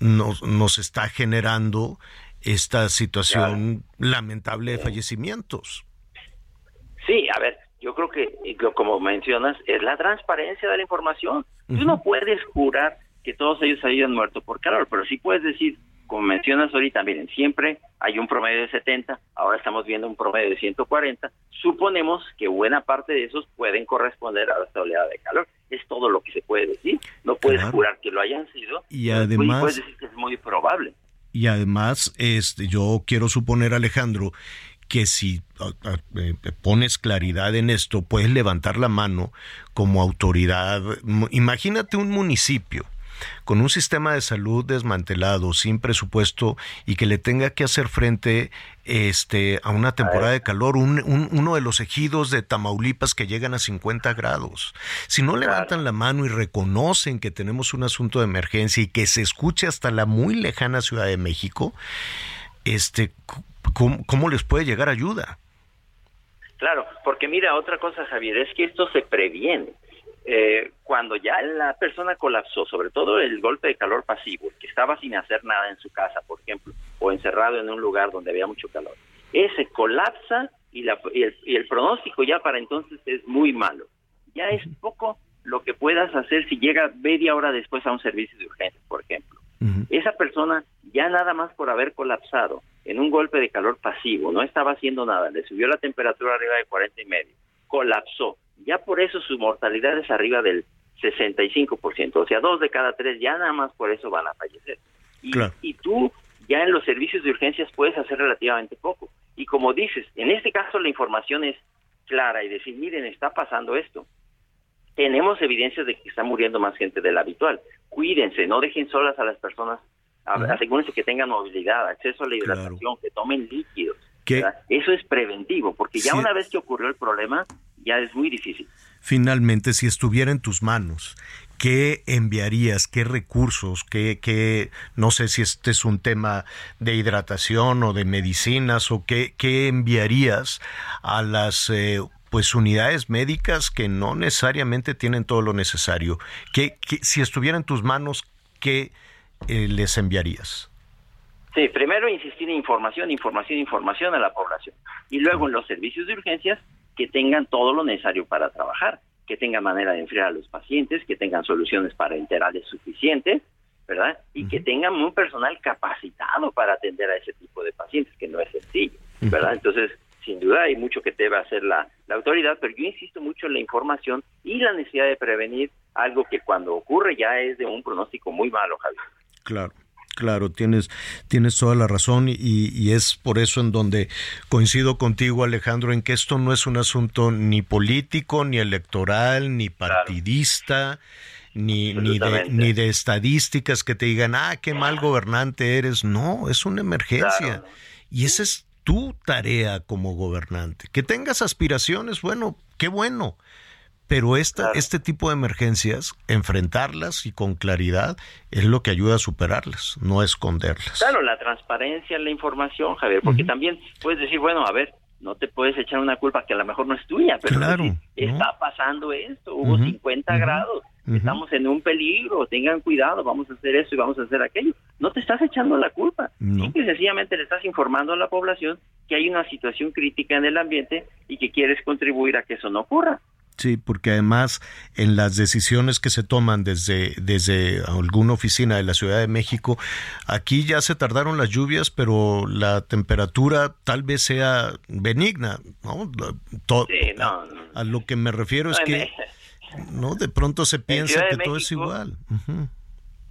nos, nos está generando esta situación lamentable de fallecimientos? Sí, a ver, yo creo que, como mencionas, es la transparencia de la información. Tú no puedes jurar que todos ellos hayan muerto por calor, pero sí puedes decir como mencionas ahorita, miren, siempre hay un promedio de 70, ahora estamos viendo un promedio de 140. Suponemos que buena parte de esos pueden corresponder a esta oleada de calor. Es todo lo que se puede decir. No puedes Claro. jurar que lo hayan sido. Y además- puedes decir que es muy probable. Y además, este, yo quiero suponer, Alejandro, que si eh, pones claridad en esto, puedes levantar la mano como autoridad. Imagínate un municipio con un sistema de salud desmantelado, sin presupuesto y que le tenga que hacer frente este, a una temporada de calor, un- un- uno de los ejidos de Tamaulipas que llegan a 50 grados. Si no levantan la mano y reconocen que tenemos un asunto de emergencia y que se escuche hasta la muy lejana Ciudad de México, este, ¿cómo, cómo les puede llegar ayuda? Claro, porque mira, otra cosa, Javier, es que esto se previene. Eh, cuando ya la persona colapsó, sobre todo el golpe de calor pasivo, que estaba sin hacer nada en su casa, por ejemplo, o encerrado en un lugar donde había mucho calor, ese colapsa y, la- y el, y el pronóstico ya para entonces es muy malo. Ya es poco lo que puedas hacer si llega media hora después a un servicio de urgencias, por ejemplo. Esa persona ya nada más por haber colapsado en un golpe de calor pasivo, no estaba haciendo nada, le subió la temperatura arriba de 40 y medio, colapsó. Ya por eso su mortalidad es arriba del 65%, o sea, dos de cada tres ya nada más por eso van a fallecer. Y, Claro. y tú ya en los servicios de urgencias puedes hacer relativamente poco. Y como dices, en este caso la información es clara y decir, miren, está pasando esto tenemos evidencias de que está muriendo más gente de la habitual. Cuídense, no dejen solas a las personas, a- asegúrense que tengan movilidad, acceso a la hidratación, que tomen líquidos. Eso es preventivo, porque ya Sí. una vez que ocurrió el problema, ya es muy difícil. finalmente, si estuviera en tus manos, ¿qué enviarías? ¿Qué recursos? ¿Qué, qué, no sé si este es un tema de hidratación o de medicinas o qué, qué enviarías a las eh, pues unidades médicas que no necesariamente tienen todo lo necesario? ¿Qué, qué- si estuviera en tus manos, qué eh, les enviarías? Sí, primero insistir en información, información, información a la población. Y luego en los servicios de urgencias que tengan todo lo necesario para trabajar, que tengan manera de enfriar a los pacientes, que tengan soluciones parenterales suficientes, ¿verdad? Y que tengan un personal capacitado para atender a ese tipo de pacientes, que no es sencillo, ¿verdad? Entonces, sin duda hay mucho que debe hacer la, la autoridad, pero yo insisto mucho en la información y la necesidad de prevenir algo que cuando ocurre ya es de un pronóstico muy malo, Javier. Claro. Claro, tienes, tienes toda la razón y, y es por eso en donde coincido contigo, Alejandro, en que esto no es un asunto ni político, ni electoral, ni partidista, ni, ni, de, ni de estadísticas que te digan, ah, qué mal gobernante eres. No, es una emergencia. Y esa es tu tarea como gobernante. Que tengas aspiraciones, bueno, qué bueno. Pero esta, este tipo de emergencias, enfrentarlas y con claridad, es lo que ayuda a superarlas, no a esconderlas. Claro, la transparencia en la información, Javier, porque también puedes decir, bueno, a ver, no te puedes echar una culpa que a lo mejor no es tuya, pero Claro, decir, está pasando esto, hubo Ujú, 50 ujú, grados, estamos en un peligro, tengan cuidado, vamos a hacer eso y vamos a hacer aquello. No te estás echando la culpa, No. simple y sencillamente le estás informando a la población que hay una situación crítica en el ambiente y que quieres contribuir a que eso no ocurra. Sí, porque además en las decisiones que se toman desde, desde alguna oficina de la Ciudad de México, aquí ya se tardaron las lluvias, pero la temperatura tal vez sea benigna, ¿no? La- to- Sí, no, no. A lo que me refiero es que, no, de pronto se piensa que todo es igual.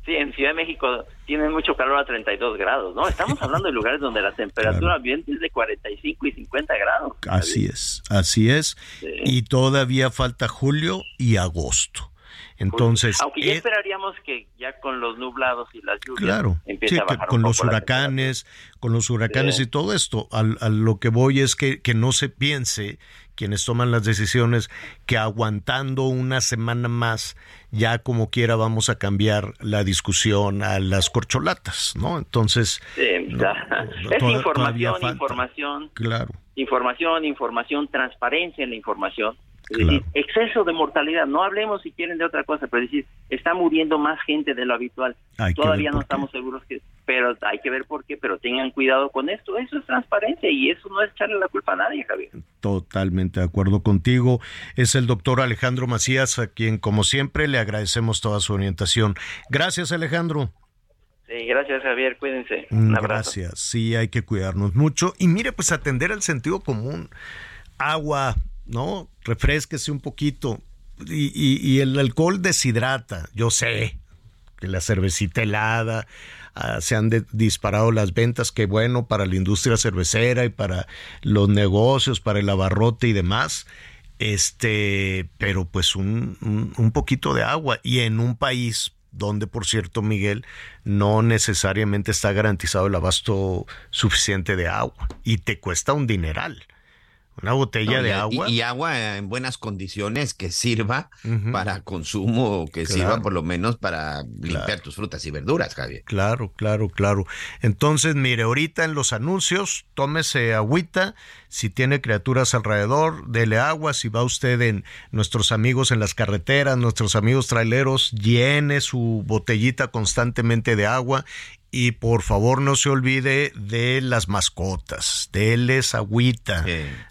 Sí, en Ciudad de México tienen mucho calor a 32 grados, ¿no? Estamos hablando de lugares donde la temperatura ambiente es de 45 y 50 grados. Así es, así es. Y todavía falta julio y agosto. Entonces, Aunque ya eh, esperaríamos que ya con los nublados y las lluvias Claro, empiece sí, a bajar con un los poco huracanes, con los huracanes y todo esto, al- a, lo que voy es que, que no se piense quienes toman las decisiones que aguantando una semana más ya como quiera vamos a cambiar la discusión a las corcholatas, ¿no? Entonces, Sí, no, es toda- información, información, claro, información, información, transparencia en la información. Es decir, exceso de mortalidad. No hablemos si quieren de otra cosa, pero es decir, está muriendo más gente de lo habitual. Hay Todavía no qué. estamos seguros que, pero hay que ver por qué, pero tengan cuidado con esto. Eso es transparencia y eso no es echarle la culpa a nadie, Javier. totalmente de acuerdo contigo. Es el doctor Alejandro Macías, a quien como siempre le agradecemos toda su orientación. Gracias Alejandro. Sí, gracias Javier, cuídense. Un abrazo. Gracias, sí, hay que cuidarnos mucho. Y mire, pues atender al sentido común. Agua, ¿no? Refresquese un poquito. Y, el alcohol deshidrata, yo sé. Que la cervecita helada, ah, se han disparado las ventas, que bueno para la industria cervecera y para los negocios, para el abarrote y demás. Este, pero pues un poquito de agua. Y en un país donde, por cierto, Miguel, no necesariamente está garantizado el abasto suficiente de agua. Y te cuesta un dineral. Una botella No, de y- agua. Y, y agua en buenas condiciones que sirva para consumo, o que Claro. sirva por lo menos para limpiar tus frutas y verduras, Javier. Claro, claro, claro. Entonces, mire, ahorita en los anuncios, tómese agüita. Si tiene criaturas alrededor, dele agua. Si va usted en nuestros amigos en las carreteras, nuestros amigos traileros, llene su botellita constantemente de agua. Y por favor no se olvide de las mascotas, deles agüita.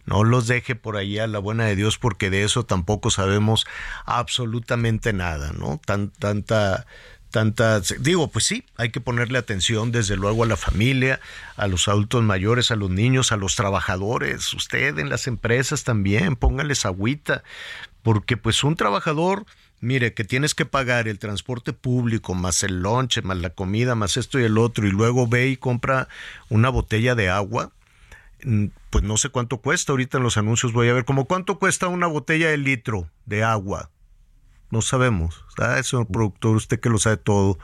No los deje por ahí a la buena de Dios porque de eso tampoco sabemos absolutamente nada, ¿no? Tan, tanta, tanta, digo, pues sí, hay que ponerle atención desde luego a la familia, a los adultos mayores, a los niños, a los trabajadores, usted en las empresas también, póngales agüita, porque pues un trabajador, mire, que tienes que pagar el transporte público, más el lonche, más la comida, más esto y el otro, y luego ve y compra una botella de agua, mm, pues no sé cuánto cuesta, ahorita en los anuncios voy a ver, como cuánto cuesta una botella de litro de agua. No sabemos. Ah, señor productor, usted que lo sabe todo.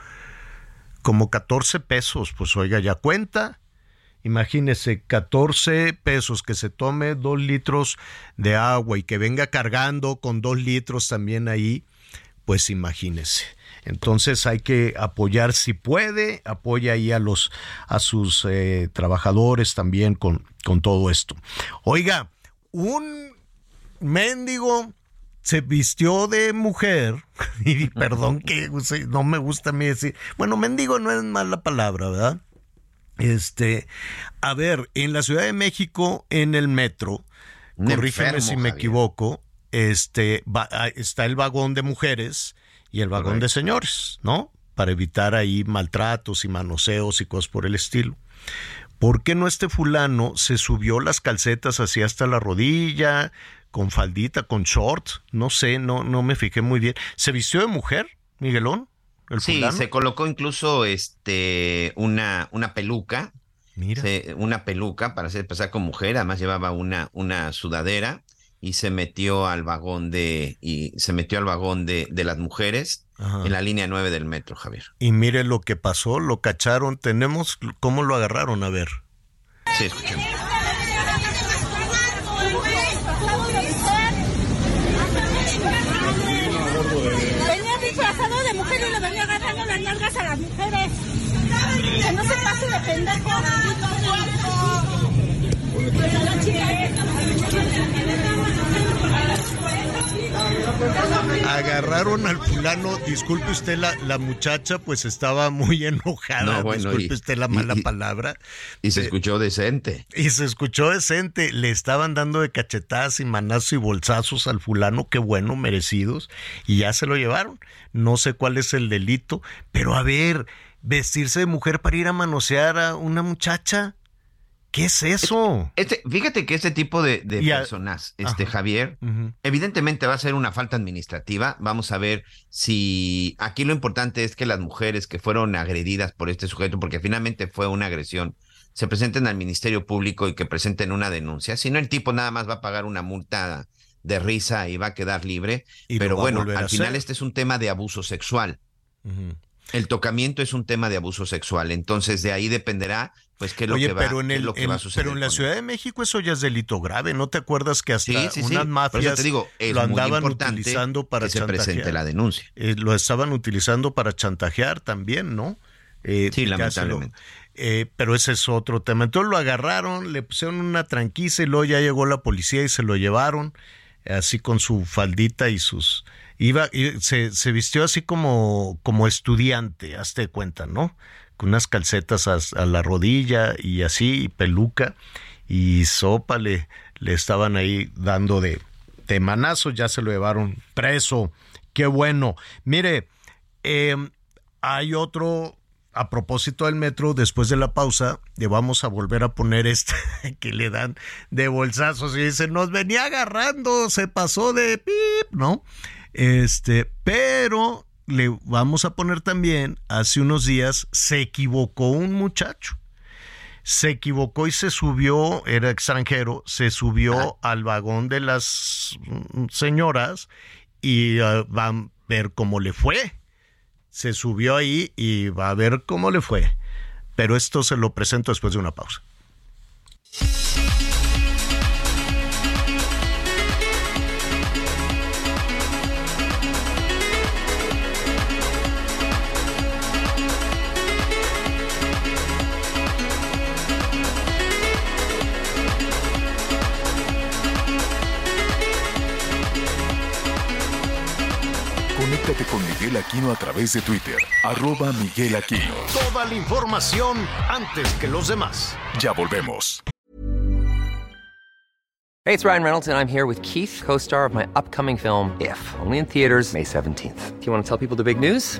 Como 14 pesos, pues oiga, ya cuenta. Imagínese, 14 pesos que se tome dos litros de agua y que venga cargando con dos litros también ahí, pues imagínese. Entonces hay que apoyar si puede, apoya ahí a los a sus eh, trabajadores también con, con todo esto. Oiga, un mendigo se vistió de mujer, <laughs> y perdón que no me gusta a mí decir, bueno, mendigo no es mala palabra, ¿verdad? Este, a ver, en la Ciudad de México, en el metro, corrígeme si me Javier. equivoco, este, va- ah, está el vagón de mujeres y el vagón de señores, ¿no? Para evitar ahí maltratos y manoseos y cosas por el estilo. ¿Por qué no este fulano se subió las calcetas así hasta la rodilla, con faldita, con short? No sé, no, no me fijé muy bien. ¿Se vistió de mujer, Miguelón? ¿El Sí, fulano? se colocó incluso este una, una peluca. Mira. Se- una peluca para hacer pasar con mujer, además llevaba una, una sudadera y se metió al vagón de, y se metió al vagón de, de las mujeres Ajá. en la línea 9 del metro, Javier. Y mire lo que pasó, lo cacharon, tenemos cómo lo agarraron, a ver. Sí, escuchemos. Venía disfrazado de mujer y le venía agarrando las nalgas a las mujeres. Que no se pase de pendejo. Agarraron al fulano, disculpe usted la, la muchacha, pues estaba muy <laughs> enojada, No, bueno, disculpe y- usted la mala y- palabra. Y se escuchó decente. Y se escuchó decente, le estaban dando de cachetadas y manazos y bolsazos al fulano, qué bueno, merecidos, y ya se lo llevaron. No sé cuál es el delito, pero a ver, vestirse de mujer para ir a manosear a una muchacha, ¿qué es eso? Este, fíjate que este tipo de, de Y a- personas, este Ajá. Javier, evidentemente va a ser una falta administrativa. Vamos a ver si aquí lo importante es que las mujeres que fueron agredidas por este sujeto, porque finalmente fue una agresión, se presenten al Ministerio Público y que presenten una denuncia. Si no, el tipo nada más va a pagar una multa de risa y va a quedar libre. Y Pero bueno, al final este es un tema de abuso sexual. Ujú. El tocamiento es un tema de abuso sexual, entonces de ahí dependerá, pues, qué es lo Oye, que va, pero en el, lo que en- va a suceder. pero en la. Ciudad de México eso ya es delito grave, ¿no te acuerdas que hasta Sí, sí, sí. unas mafias eso te digo, es lo andaban utilizando para que se chantajear? presente la denuncia. Eh, lo estaban utilizando para chantajear también, ¿no? Eh, Sí, se lamentablemente. eh, pero ese es otro tema. Entonces lo agarraron, le pusieron una tranquiza y luego ya llegó la policía y se lo llevaron, así con su faldita y sus... Iba, se, se vistió así como, como estudiante, hazte cuenta, ¿no? Con unas calcetas a, la rodilla y así, y peluca, y sopa le, le estaban ahí dando de, de manazo, ya se lo llevaron preso. Qué bueno. Mire, eh, hay otro a propósito del metro, después de la pausa, le vamos a volver a poner este <laughs> que le dan de bolsazos y dice, nos venía agarrando, se pasó de pip, ¿no? Este, pero le vamos a poner también, hace unos días se equivocó un muchacho. Se equivocó y se subió, era extranjero, se subió al vagón de las mm, señoras y ah, van a ver cómo le fue. Se subió ahí y va a ver cómo le fue. Pero esto se lo presento después de una pausa. Conéctate con Miguel Aquino a través de Twitter, arroba Miguel Aquino. Toda la información antes que los demás. Ya volvemos. Hey, it's Ryan Reynolds, and I'm here with Keith, co star of my upcoming film, If, only in theaters, May 17th. Do you want to tell people the big news?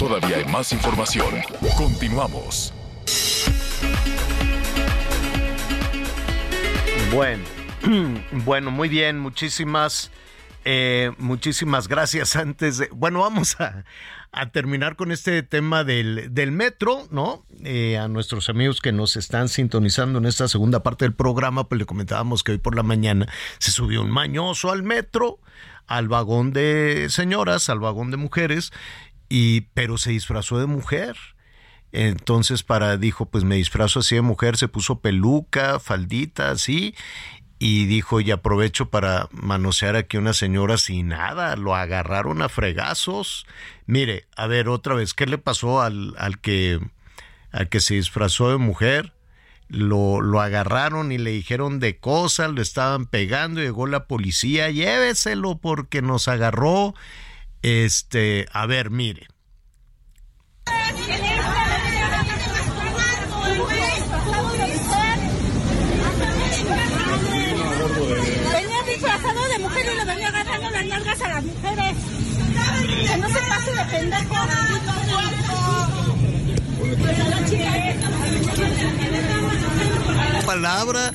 Todavía hay más información. Continuamos. Bueno, <clears throat> bueno, muy bien, muchísimas, eh, muchísimas gracias. Antes de, bueno, vamos a, terminar con este tema del, del metro, ¿no? Eh, a nuestros amigos que nos están sintonizando en esta segunda parte del programa, pues le comentábamos que hoy por la mañana se subió un mañoso al metro, al vagón de señoras, al vagón de mujeres, y pero se disfrazó de mujer. Entonces para dijo, pues me disfrazo así de mujer, se puso peluca, faldita, así, y dijo, y aprovecho para manosear aquí a una señora sin nada, lo agarraron a fregazos. Mire, a ver, otra vez, ¿qué le pasó al, al que al que se disfrazó de mujer? Lo, lo agarraron y le dijeron de cosas, lo estaban pegando, llegó la policía, lléveselo porque nos agarró. Este, a ver, mire. Venía disfrazado de mujer y le venía agarrando las nalgas a las mujeres. Que no se pase de pendejo. palabra,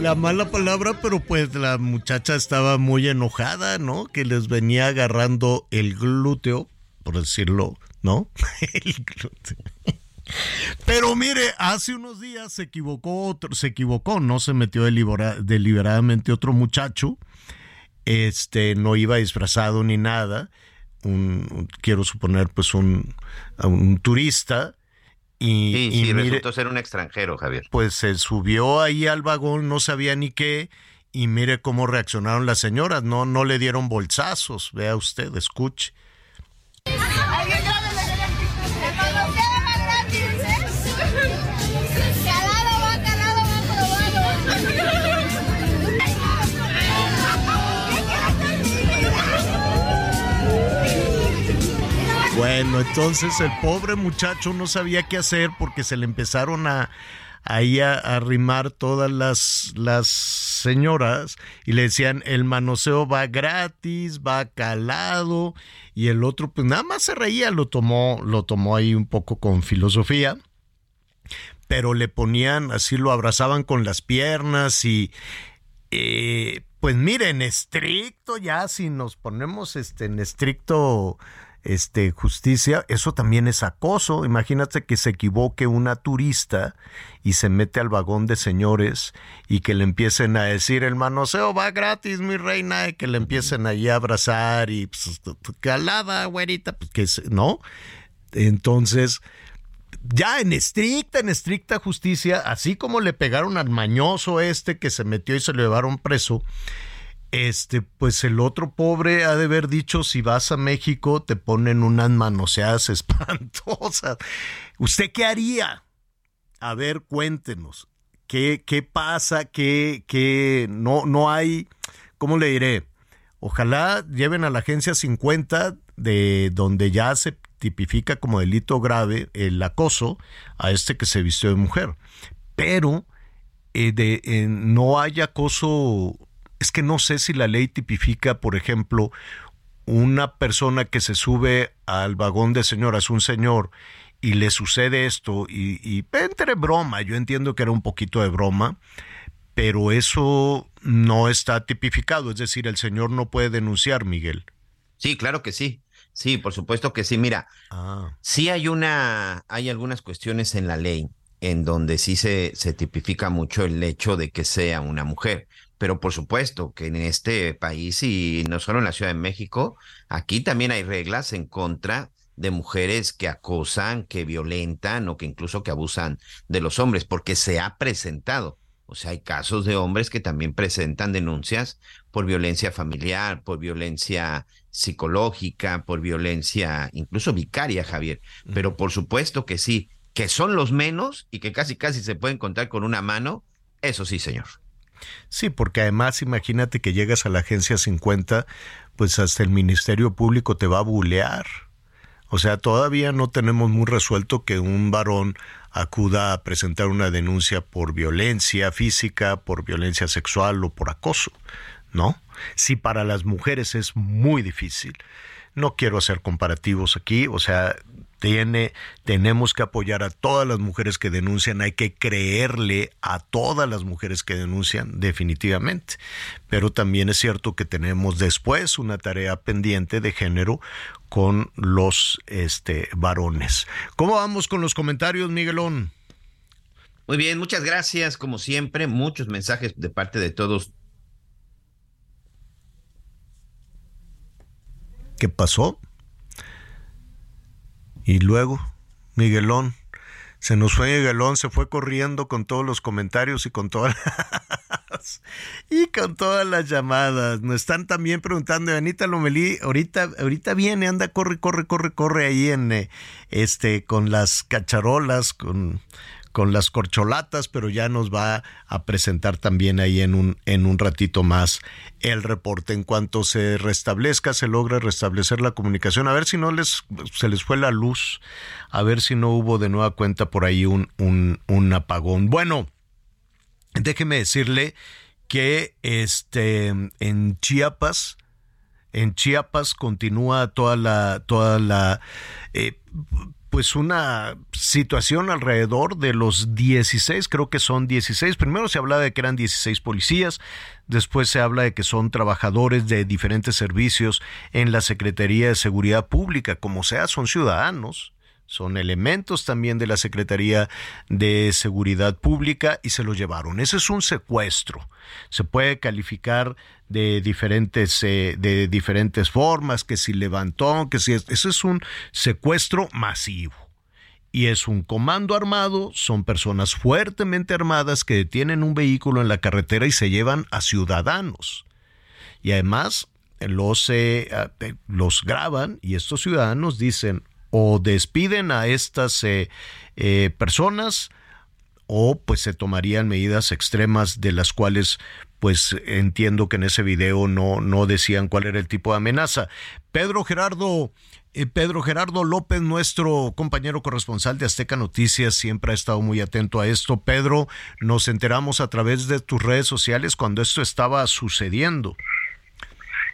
la mala palabra, pero pues la muchacha estaba muy enojada, ¿no? Que les venía agarrando el glúteo, por decirlo, ¿no? <laughs> el glúteo. Pero mire, hace unos días se equivocó otro, se equivocó, no se metió delibera- deliberadamente otro muchacho, este, no iba disfrazado ni nada, un, un- quiero suponer pues un, un turista, y, Sí, y sí, mire- resultó ser un extranjero, Javier. pues se subió ahí al vagón, no sabía ni qué, y mire cómo reaccionaron las señoras, no, no le dieron bolsazos, vea usted, escuche. Bueno, entonces el pobre muchacho no sabía qué hacer porque se le empezaron a a arrimar todas las, las señoras y le decían el manoseo va gratis, va calado y el otro pues nada más se reía, lo tomó, lo tomó ahí un poco con filosofía pero le ponían así, lo abrazaban con las piernas y eh, pues miren, estricto ya, si nos ponemos este, en estricto este, justicia, eso también es acoso. Imagínate que se equivoque una turista y se mete al vagón de señores y que le empiecen a decir el manoseo va gratis, mi reina, y que le empiecen ahí a abrazar y pues, calada, güerita, pues que no. Entonces, ya en estricta, en estricta justicia, así como le pegaron al mañoso este que se metió y se lo llevaron preso, este, pues el otro pobre ha de haber dicho, si vas a México te ponen unas manoseadas <laughs> espantosas. ¿Usted qué haría? A ver, cuéntenos. ¿Qué, qué pasa? ¿Qué, qué no, no hay, ¿cómo le diré? Ojalá lleven a la agencia 50 de donde ya se tipifica como delito grave el acoso a este que se vistió de mujer. Pero eh, de, eh, no hay acoso, es que no sé si la ley tipifica, por ejemplo, una persona que se sube al vagón de señoras, un señor, y le sucede esto, y, y entre broma, yo entiendo que era un poquito de broma, pero eso no está tipificado, es decir, el señor no puede denunciar, Miguel. Sí, claro que sí. Sí, por supuesto que sí. Mira, Ah. sí hay una, hay algunas cuestiones en la ley en donde sí se, se tipifica mucho el hecho de que sea una mujer. Pero por supuesto que en este país y no solo en la Ciudad de México, aquí también hay reglas en contra de mujeres que acosan, que violentan o que incluso que abusan de los hombres, porque se ha presentado. O sea, hay casos de hombres que también presentan denuncias por violencia familiar, por violencia psicológica, por violencia incluso vicaria, Javier. Pero por supuesto que sí, que son los menos y que casi casi se pueden contar con una mano, eso sí, señor. Sí, porque además imagínate que llegas a la agencia 50, pues hasta el Ministerio Público te va a bulear. O sea, todavía no tenemos muy resuelto que un varón acuda a presentar una denuncia por violencia física, por violencia sexual o por acoso, ¿no? Si para las mujeres es muy difícil. No quiero hacer comparativos aquí, o sea, tiene, tenemos que apoyar a todas las mujeres que denuncian, hay que creerle a todas las mujeres que denuncian, definitivamente. Pero también es cierto que tenemos después una tarea pendiente de género con los este, varones. ¿Cómo vamos con los comentarios, Miguelón? Muy bien, muchas gracias, como siempre, muchos mensajes de parte de todos. ¿Qué pasó? Y luego, Miguelón, se nos fue Miguelón, se fue corriendo con todos los comentarios y con todas las, <laughs> y con todas las llamadas. Nos están también preguntando, Anita Lomelí, ahorita, ahorita viene, anda, corre, corre, corre, corre ahí en eh, este, con las cacharolas, con con las corcholatas, pero ya nos va a presentar también ahí en un, en un ratito más el reporte. En cuanto se restablezca, se logra restablecer la comunicación, a ver si no les, se les fue la luz, a ver si no hubo de nueva cuenta por ahí un, un, un apagón. Bueno, déjeme decirle que este, en Chiapas, en Chiapas continúa toda la, toda la, eh, pues una situación alrededor de los 16, creo que son 16. Primero se habla de que eran 16 policías, después se habla de que son trabajadores de diferentes servicios en la Secretaría de Seguridad Pública, como sea, son ciudadanos. Son elementos también de la Secretaría de Seguridad Pública y se los llevaron. Ese es un secuestro. Se puede calificar de diferentes, eh, de diferentes formas, que si levantó, que si... Ese es un secuestro masivo y es un comando armado, son personas fuertemente armadas que detienen un vehículo en la carretera y se llevan a ciudadanos. Y además los, eh, los graban y estos ciudadanos dicen o despiden a estas eh, eh, personas o pues se tomarían medidas extremas de las cuales pues entiendo que en ese video no, no decían cuál era el tipo de amenaza. Pedro Gerardo, eh, Pedro Gerardo López, nuestro compañero corresponsal de Azteca Noticias, siempre ha estado muy atento a esto. Pedro, nos enteramos a través de tus redes sociales cuando esto estaba sucediendo.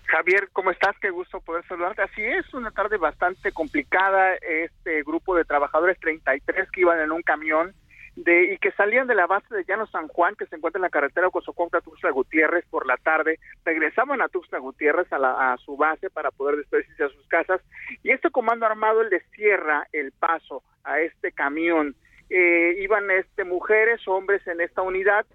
Javier, ¿cómo estás? Qué gusto poder saludarte. Así es, una tarde bastante complicada. Este grupo de trabajadores 33 que iban en un camión de y que salían de la base de Llano San Juan, que se encuentra en la carretera Ocosocuautla Tuxtla Gutiérrez por la tarde, regresaban a Tuxtla Gutiérrez a, la, a su base para poder despedirse a sus casas y este comando armado les cierra el paso a este camión. Eh, iban este mujeres, hombres en esta unidad,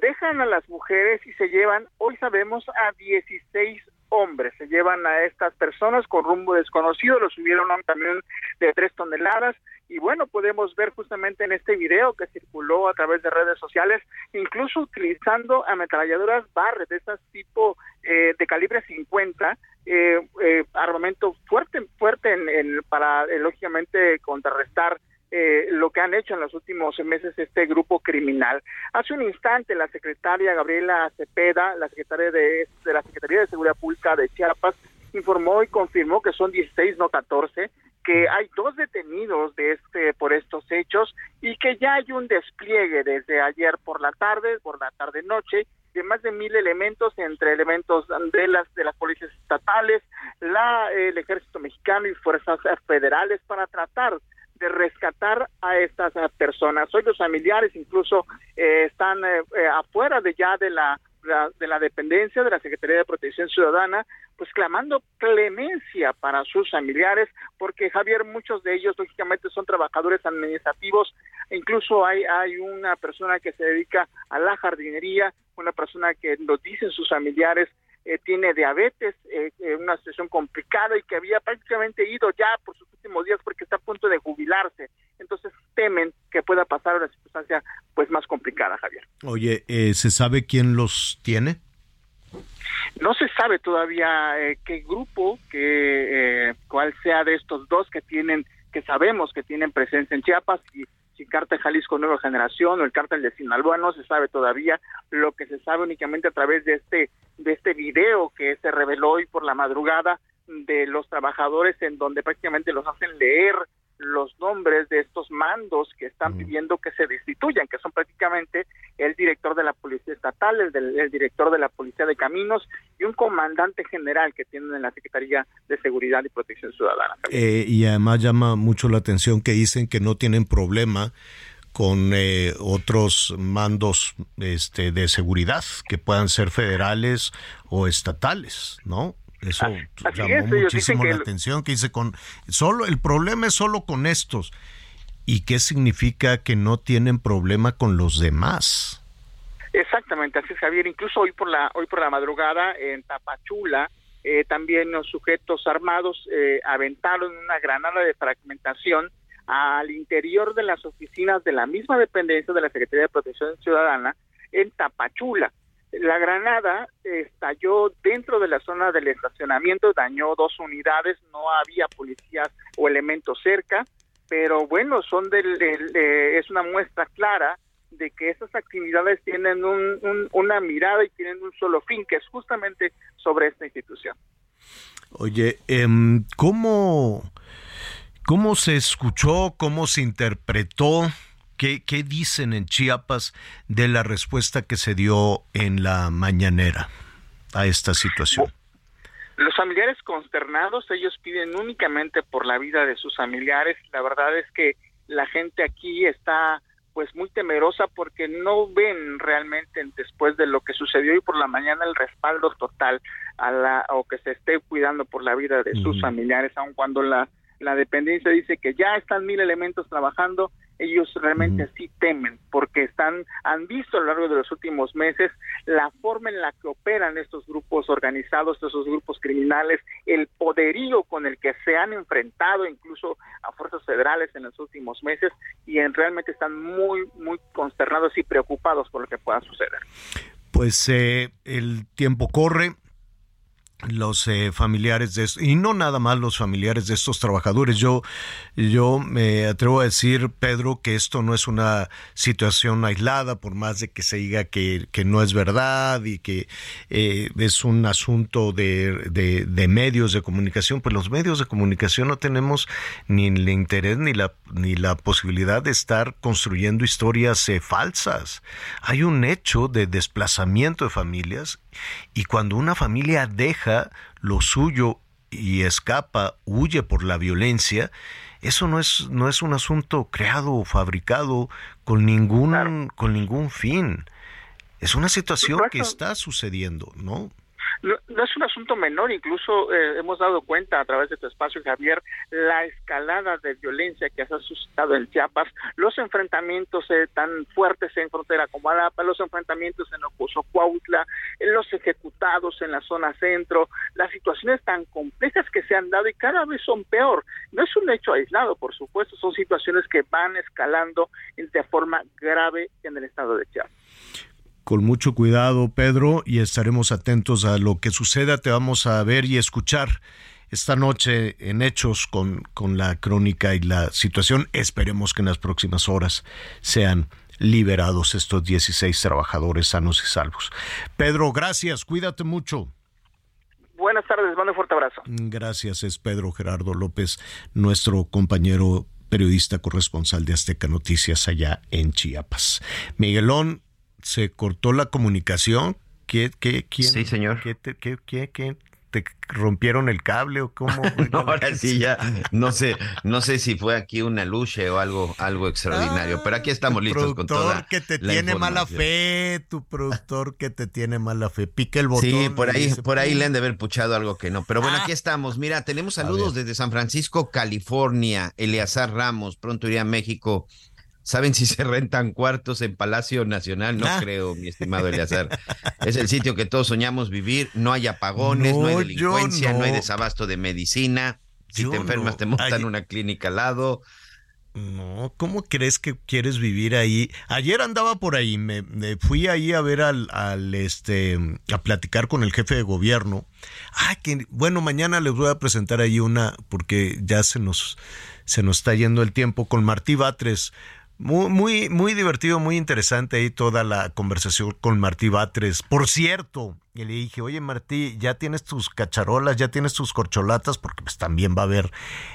dejan a las mujeres y se llevan, hoy sabemos, a 16 hombres. Se llevan a estas personas con rumbo desconocido, los subieron a un camión de tres toneladas y bueno, podemos ver justamente en este video que circuló a través de redes sociales, incluso utilizando ametralladoras Barrett, de esas tipo eh, de calibre 50, eh, eh, armamento fuerte, fuerte en- para, eh, lógicamente, contrarrestar eh, lo que han hecho en los últimos meses este grupo criminal. Hace un instante la secretaria Gabriela Cepeda, la secretaria de, la Secretaría de Seguridad Pública de Chiapas, informó y confirmó que son 16, no 14, que hay dos detenidos de este por estos hechos y que ya hay un despliegue desde ayer por la tarde, por la tarde noche, de más de mil elementos entre elementos de las de las policías estatales, la el ejército mexicano y fuerzas federales para tratar de rescatar a estas personas. Hoy los familiares incluso eh, están eh, eh, afuera de ya de la, de la dependencia de la Secretaría de Protección Ciudadana, pues clamando clemencia para sus familiares, porque Javier, muchos de ellos lógicamente son trabajadores administrativos, incluso hay, hay una persona que se dedica a la jardinería, una persona que nos dicen sus familiares eh, tiene diabetes, eh, eh, una situación complicada y que había prácticamente ido ya por sus últimos días porque está a punto de jubilarse. Entonces temen que pueda pasar una circunstancia pues más complicada, Javier. Oye, eh, ¿se sabe quién los tiene? No se sabe todavía eh, qué grupo, que, eh, cuál sea de estos dos que tienen, que sabemos que tienen presencia en Chiapas, y si Cártel Jalisco Nueva Generación o el Cártel de Sinaloa, no se sabe todavía. Lo que se sabe únicamente a través de este, de este video que se reveló hoy por la madrugada de los trabajadores en donde prácticamente los hacen leer los nombres de estos mandos que están pidiendo que se destituyan, que son prácticamente el director de la Policía Estatal, el, del- el director de la Policía de Caminos y un comandante general que tienen en la Secretaría de Seguridad y Protección Ciudadana. Eh, y además llama mucho la atención que dicen que no tienen problema con eh, otros mandos este, de seguridad que puedan ser federales o estatales, ¿no? Eso así llamó es, muchísimo que la el- atención que dice con solo el problema es solo con estos y qué significa que no tienen problema con los demás. Exactamente, así es Javier. Incluso hoy por la hoy por la madrugada en Tapachula eh, también los sujetos armados eh, aventaron una granada de fragmentación al interior de las oficinas de la misma dependencia de la Secretaría de Protección Ciudadana en Tapachula. La granada estalló dentro de la zona del estacionamiento, dañó dos unidades, no había policías o elementos cerca, pero bueno, son del, eh, es una muestra clara de que estas actividades tienen un- un- una mirada y tienen un solo fin, que es justamente sobre esta institución. Oye, em, ¿cómo, ¿cómo se escuchó, cómo se interpretó? ¿Qué, ¿Qué dicen en Chiapas de la respuesta que se dio en la mañanera a esta situación? Los familiares consternados, ellos piden únicamente por la vida de sus familiares. La verdad es que la gente aquí está pues muy temerosa porque no ven realmente después de lo que sucedió y por la mañana el respaldo total a la o que se esté cuidando por la vida de sus familiares, aun cuando la la dependencia dice que ya están mil elementos trabajando, ellos realmente sí temen porque están han visto a lo largo de los últimos meses la forma en la que operan estos grupos organizados, estos grupos criminales, el poderío con el que se han enfrentado incluso a fuerzas federales en los últimos meses y en, realmente están muy muy consternados y preocupados por lo que pueda suceder. Pues eh, el tiempo corre, los eh, familiares de estos, y no nada más los familiares de estos trabajadores. Yo, yo me atrevo a decir, Pedro, que esto no es una situación aislada, por más de que se diga que, que no es verdad y que eh, es un asunto de, de, de medios de comunicación, pues los medios de comunicación no tenemos ni el interés ni la, ni la posibilidad de estar construyendo historias eh, falsas. Hay un hecho de desplazamiento de familias y cuando una familia deja lo suyo y escapa, huye por la violencia, eso no es, no es un asunto creado o fabricado con ningún, con ningún fin. Es una situación que está sucediendo, ¿no? No, es un asunto menor, incluso eh, hemos dado cuenta a través de tu espacio, Javier, la escalada de violencia que se ha suscitado en Chiapas, los enfrentamientos eh, tan fuertes en frontera como Alapa, los enfrentamientos en Ocoso, Cuautla, eh, los ejecutados en la zona centro, las situaciones tan complejas que se han dado y cada vez son peor. No es un hecho aislado, por supuesto, son situaciones que van escalando de forma grave en el estado de Chiapas con mucho cuidado, Pedro, y estaremos atentos a lo que suceda. Te vamos a ver y escuchar esta noche en Hechos con, con la crónica y la situación. Esperemos que en las próximas horas sean liberados estos 16 trabajadores sanos y salvos. Pedro, gracias, cuídate mucho. Buenas tardes, mando un fuerte abrazo. Gracias, es Pedro Gerardo López, nuestro compañero periodista corresponsal de Azteca Noticias allá en Chiapas. Miguelón, se cortó la comunicación. ¿Qué, qué, quién, sí, señor. ¿qué, te, qué, qué, qué, te rompieron el cable o cómo? <laughs> no, ahora sí ya, no sé, no sé si fue aquí una luche o algo, algo extraordinario, pero aquí estamos listos con toda que te tiene mala fe, tu productor que te tiene mala fe, pique el botón. Sí, por ahí, por ahí le han de haber puchado algo que no, pero bueno, aquí estamos. Mira, tenemos saludos desde San Francisco, California. Eleazar Ramos, pronto iría a México ¿Saben si se rentan cuartos en Palacio Nacional? No creo, mi estimado Eleazar. Es el sitio que todos soñamos vivir. No hay apagones, no, hay delincuencia, no. hay desabasto de medicina. Si te enfermas, te montan una clínica al lado. No, ¿cómo crees que quieres vivir ahí? Ayer andaba por ahí, me, fui ahí a ver al, al, este, a platicar con el jefe de gobierno. Ah, que bueno, mañana les voy a presentar ahí una, porque ya se nos, se nos está yendo el tiempo con Martí Batres muy, muy, muy divertido, muy interesante ahí toda la conversación con Martí Batres. Por cierto, y le dije, oye Martí, ya tienes tus cacharolas, ya tienes tus corcholatas, porque pues también va a haber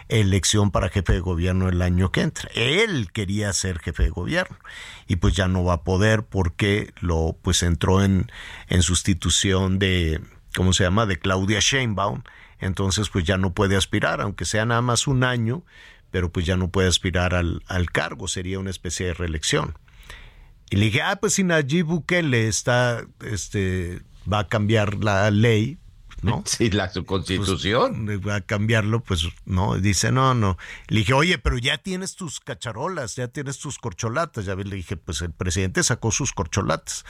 elección para jefe de gobierno el año que entra. Él quería ser jefe de gobierno y pues ya no va a poder porque lo pues entró en, en sustitución de, ¿cómo se llama? De Claudia Sheinbaum. Entonces pues ya no puede aspirar, aunque sea nada más un año pero pues ya no puede aspirar al, al cargo, sería una especie de reelección. Y le dije, ah, pues si Nayib Bukele está, este, va a cambiar la ley, ¿no? <laughs> Sí, la su constitución. Pues, va a cambiarlo, pues no, dice, no, no. Le dije, oye, pero ya tienes tus cacharolas, ya tienes tus corcholatas. Ya le dije, pues el presidente sacó sus corcholatas.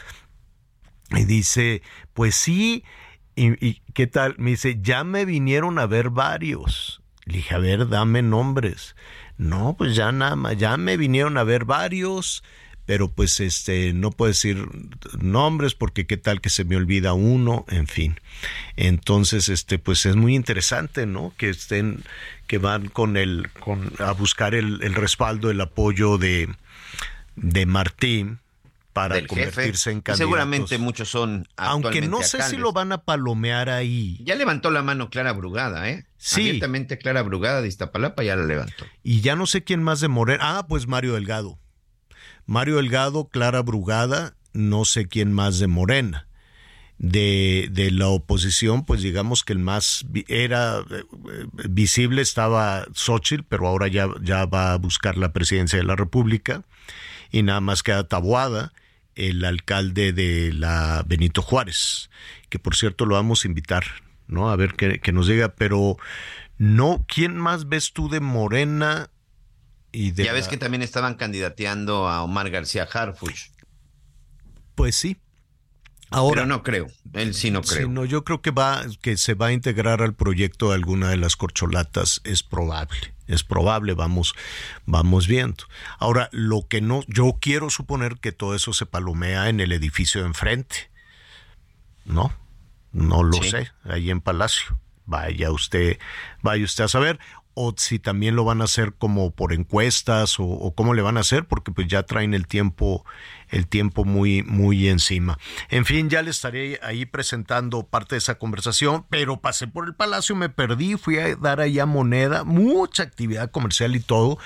Y dice, pues sí, y, y ¿qué tal? Me dice, ya me vinieron a ver varios. Le dije, a ver, dame nombres. No, pues ya nada ya me vinieron a ver varios, pero pues este, no puedo decir nombres porque qué tal que se me olvida uno, en fin. Entonces, este, pues es muy interesante, ¿no? Que estén, que van con el, con, a buscar el, el respaldo, el apoyo de, de Martín para convertirse en candidatos. Seguramente muchos son Aunque no sé si lo van a palomear ahí. Ya levantó la mano Clara Brugada, ¿eh? Sí. Abiertamente Clara Brugada de Iztapalapa ya la levantó. Y ya no sé quién más de Morena. Ah, pues Mario Delgado. Mario Delgado, Clara Brugada, no sé quién más de Morena. De, de la oposición, pues digamos que el más era eh, visible estaba Xochitl, pero ahora ya, ya va a buscar la presidencia de la República. Y nada más queda Tabuada el alcalde de la Benito Juárez, que por cierto lo vamos a invitar, ¿no? A ver qué, nos diga, pero no, ¿quién más ves tú de Morena y de Ya ves que también estaban candidateando a Omar García Harfuch. Pues sí. Ahora pero no creo, él sí no creo. no, yo creo que va que se va a integrar al proyecto de alguna de las corcholatas es probable es probable, vamos, vamos viendo. Ahora, lo que no, yo quiero suponer que todo eso se palomea en el edificio de enfrente. ¿No? No lo sé, ahí en Palacio. Vaya usted, vaya usted a saber o si también lo van a hacer como por encuestas o, cómo le van a hacer porque pues ya traen el tiempo el tiempo muy muy encima. En fin, ya le estaré ahí presentando parte de esa conversación, pero pasé por el palacio, me perdí, fui a dar allá moneda, mucha actividad comercial y todo.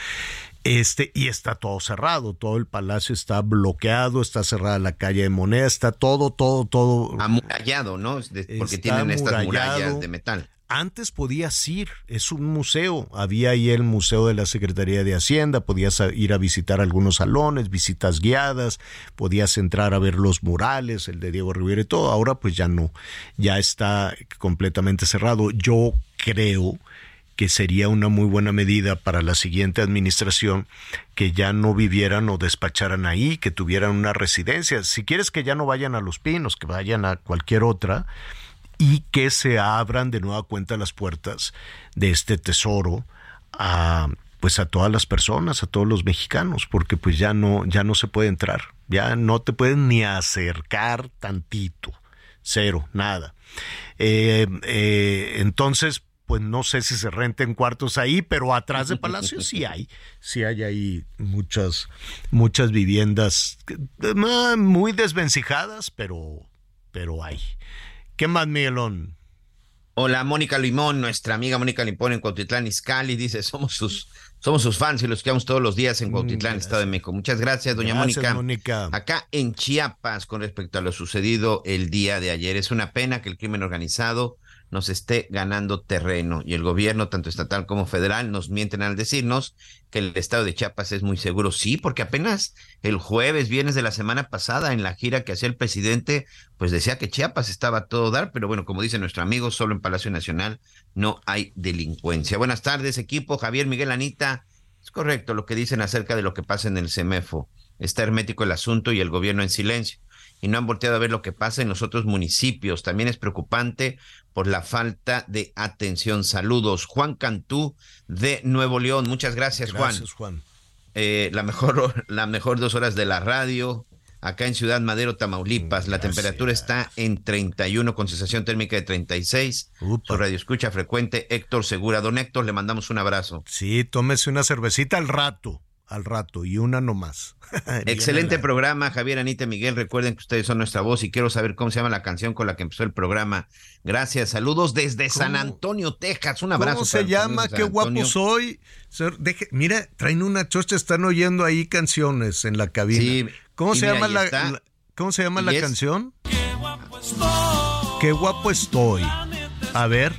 Este, y está todo cerrado, todo el palacio está bloqueado, está cerrada la calle de Moneda, está todo, todo, todo. Amurallado, ¿no? Porque tienen estas murallas de metal Antes podías ir, es un museo, había ahí el Museo de la Secretaría de Hacienda, podías ir a visitar algunos salones, visitas guiadas, podías entrar a ver los murales, el de Diego Rivera y todo, ahora pues ya no, ya está completamente cerrado. Yo creo que sería una muy buena medida para la siguiente administración que ya no vivieran o despacharan ahí, que tuvieran una residencia. Si quieres que ya no vayan a Los Pinos, que vayan a cualquier otra, y que se abran de nueva cuenta las puertas de este tesoro a pues a todas las personas, a todos los mexicanos, porque pues ya no ya no se puede entrar, ya no te pueden ni acercar tantito, cero, nada. Eh, eh, entonces, pues no sé si se renten cuartos ahí, pero atrás de Palacio sí hay, sí hay ahí muchas, muchas viviendas muy desvencijadas, pero, pero hay. ¿Qué más, Miguelón? Hola, Mónica Limón, nuestra amiga Mónica Limón en Cuautitlán, Izcalli, dice, somos sus, somos sus fans y los quedamos todos los días en Cuautitlán, Estado de México. Muchas gracias, doña Gracias, Mónica. Mónica. Acá en Chiapas, con respecto a lo sucedido el día de ayer, es una pena que el crimen organizado nos esté ganando terreno y el gobierno, tanto estatal como federal, nos mienten al decirnos que el estado de Chiapas es muy seguro. Sí, porque apenas el jueves, viernes de la semana pasada, en la gira que hacía el presidente, pues decía que Chiapas estaba todo dar, pero bueno, como dice nuestro amigo, solo en Palacio Nacional no hay delincuencia. Buenas tardes, equipo. Javier Miguel Anita. Es correcto lo que dicen acerca de lo que pasa en el CEMEFO. Está hermético el asunto y el gobierno en silencio. Y no han volteado a ver lo que pasa en los otros municipios. También es preocupante por la falta de atención. Saludos. Juan Cantú de Nuevo León. Muchas gracias, Gracias, Juan. Juan. Eh, la, mejor, la mejor dos horas de la radio. Acá en Ciudad Madero, Tamaulipas, la temperatura está en 31 con sensación térmica de 36. Su radio escucha frecuente, Héctor Segura. Don Héctor, le mandamos un abrazo. Sí, tómese una cervecita al rato, al rato, y una nomás. <laughs> Excelente programa, Javier, Anita, Miguel. Recuerden que ustedes son nuestra voz y quiero saber cómo se llama la canción con la que empezó el programa. Gracias, saludos desde San Antonio, Texas. Un abrazo. ¿Cómo se llama? Qué guapo soy. Deje- mira, traen una chocha, están oyendo ahí canciones en la cabina. Sí, ¿Cómo se mira, la, ¿Cómo se llama la es- canción? Qué guapo estoy. A ver.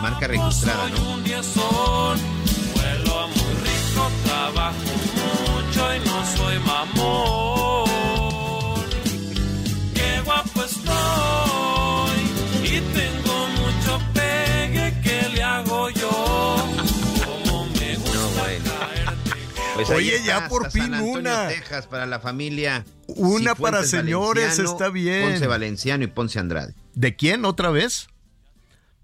Marca registrada, ¿no? Pues Oye, está, ya por fin San Antonio, una. Texas, para la familia. Una para señores, está bien. Ponce Valenciano y Ponce Andrade. ¿De quién otra vez?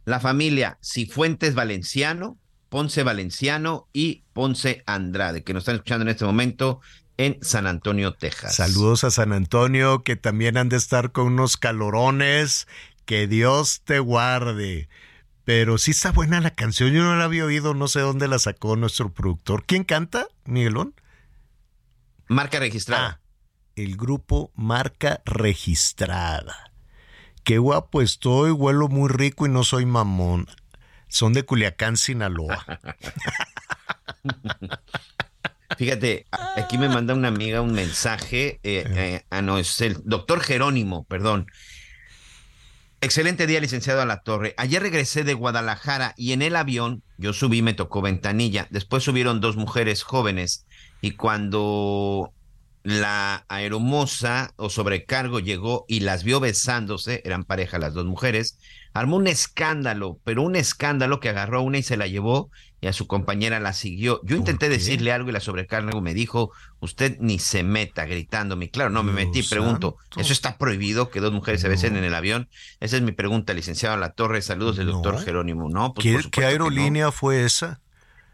La familia Cifuentes Valenciano, Ponce Valenciano y Ponce Andrade, que nos están escuchando en este momento en San Antonio, Texas. Saludos a San Antonio, que también han de estar con unos calorones. Que Dios te guarde. Pero sí está buena la canción, yo no la había oído, no sé dónde la sacó nuestro productor. ¿Quién canta, Miguelón? Marca registrada. Ah, el grupo Marca Registrada. Qué guapo estoy, huelo muy rico y no soy mamón. Son de Culiacán, Sinaloa. <laughs> Fíjate, aquí me manda una amiga un mensaje. eh, eh, ah, no, es el doctor Jerónimo, perdón. Excelente día, licenciado a la Torre. Ayer regresé de Guadalajara y en el avión, yo subí, me tocó ventanilla. Después subieron dos mujeres jóvenes y cuando la aeromoza o sobrecargo llegó y las vio besándose, eran pareja las dos mujeres, armó un escándalo, pero un escándalo que agarró a una y se la llevó y a su compañera la siguió. Yo intenté decirle algo y la sobrecargo me dijo, usted ni se meta gritándome. Claro, no me metí, pregunto. ¿eso está prohibido que dos mujeres se besen en el avión? Esa es mi pregunta, licenciado la Torre. Saludos del doctor Jerónimo. No, pues ¿Qué, qué no. aerolínea fue esa?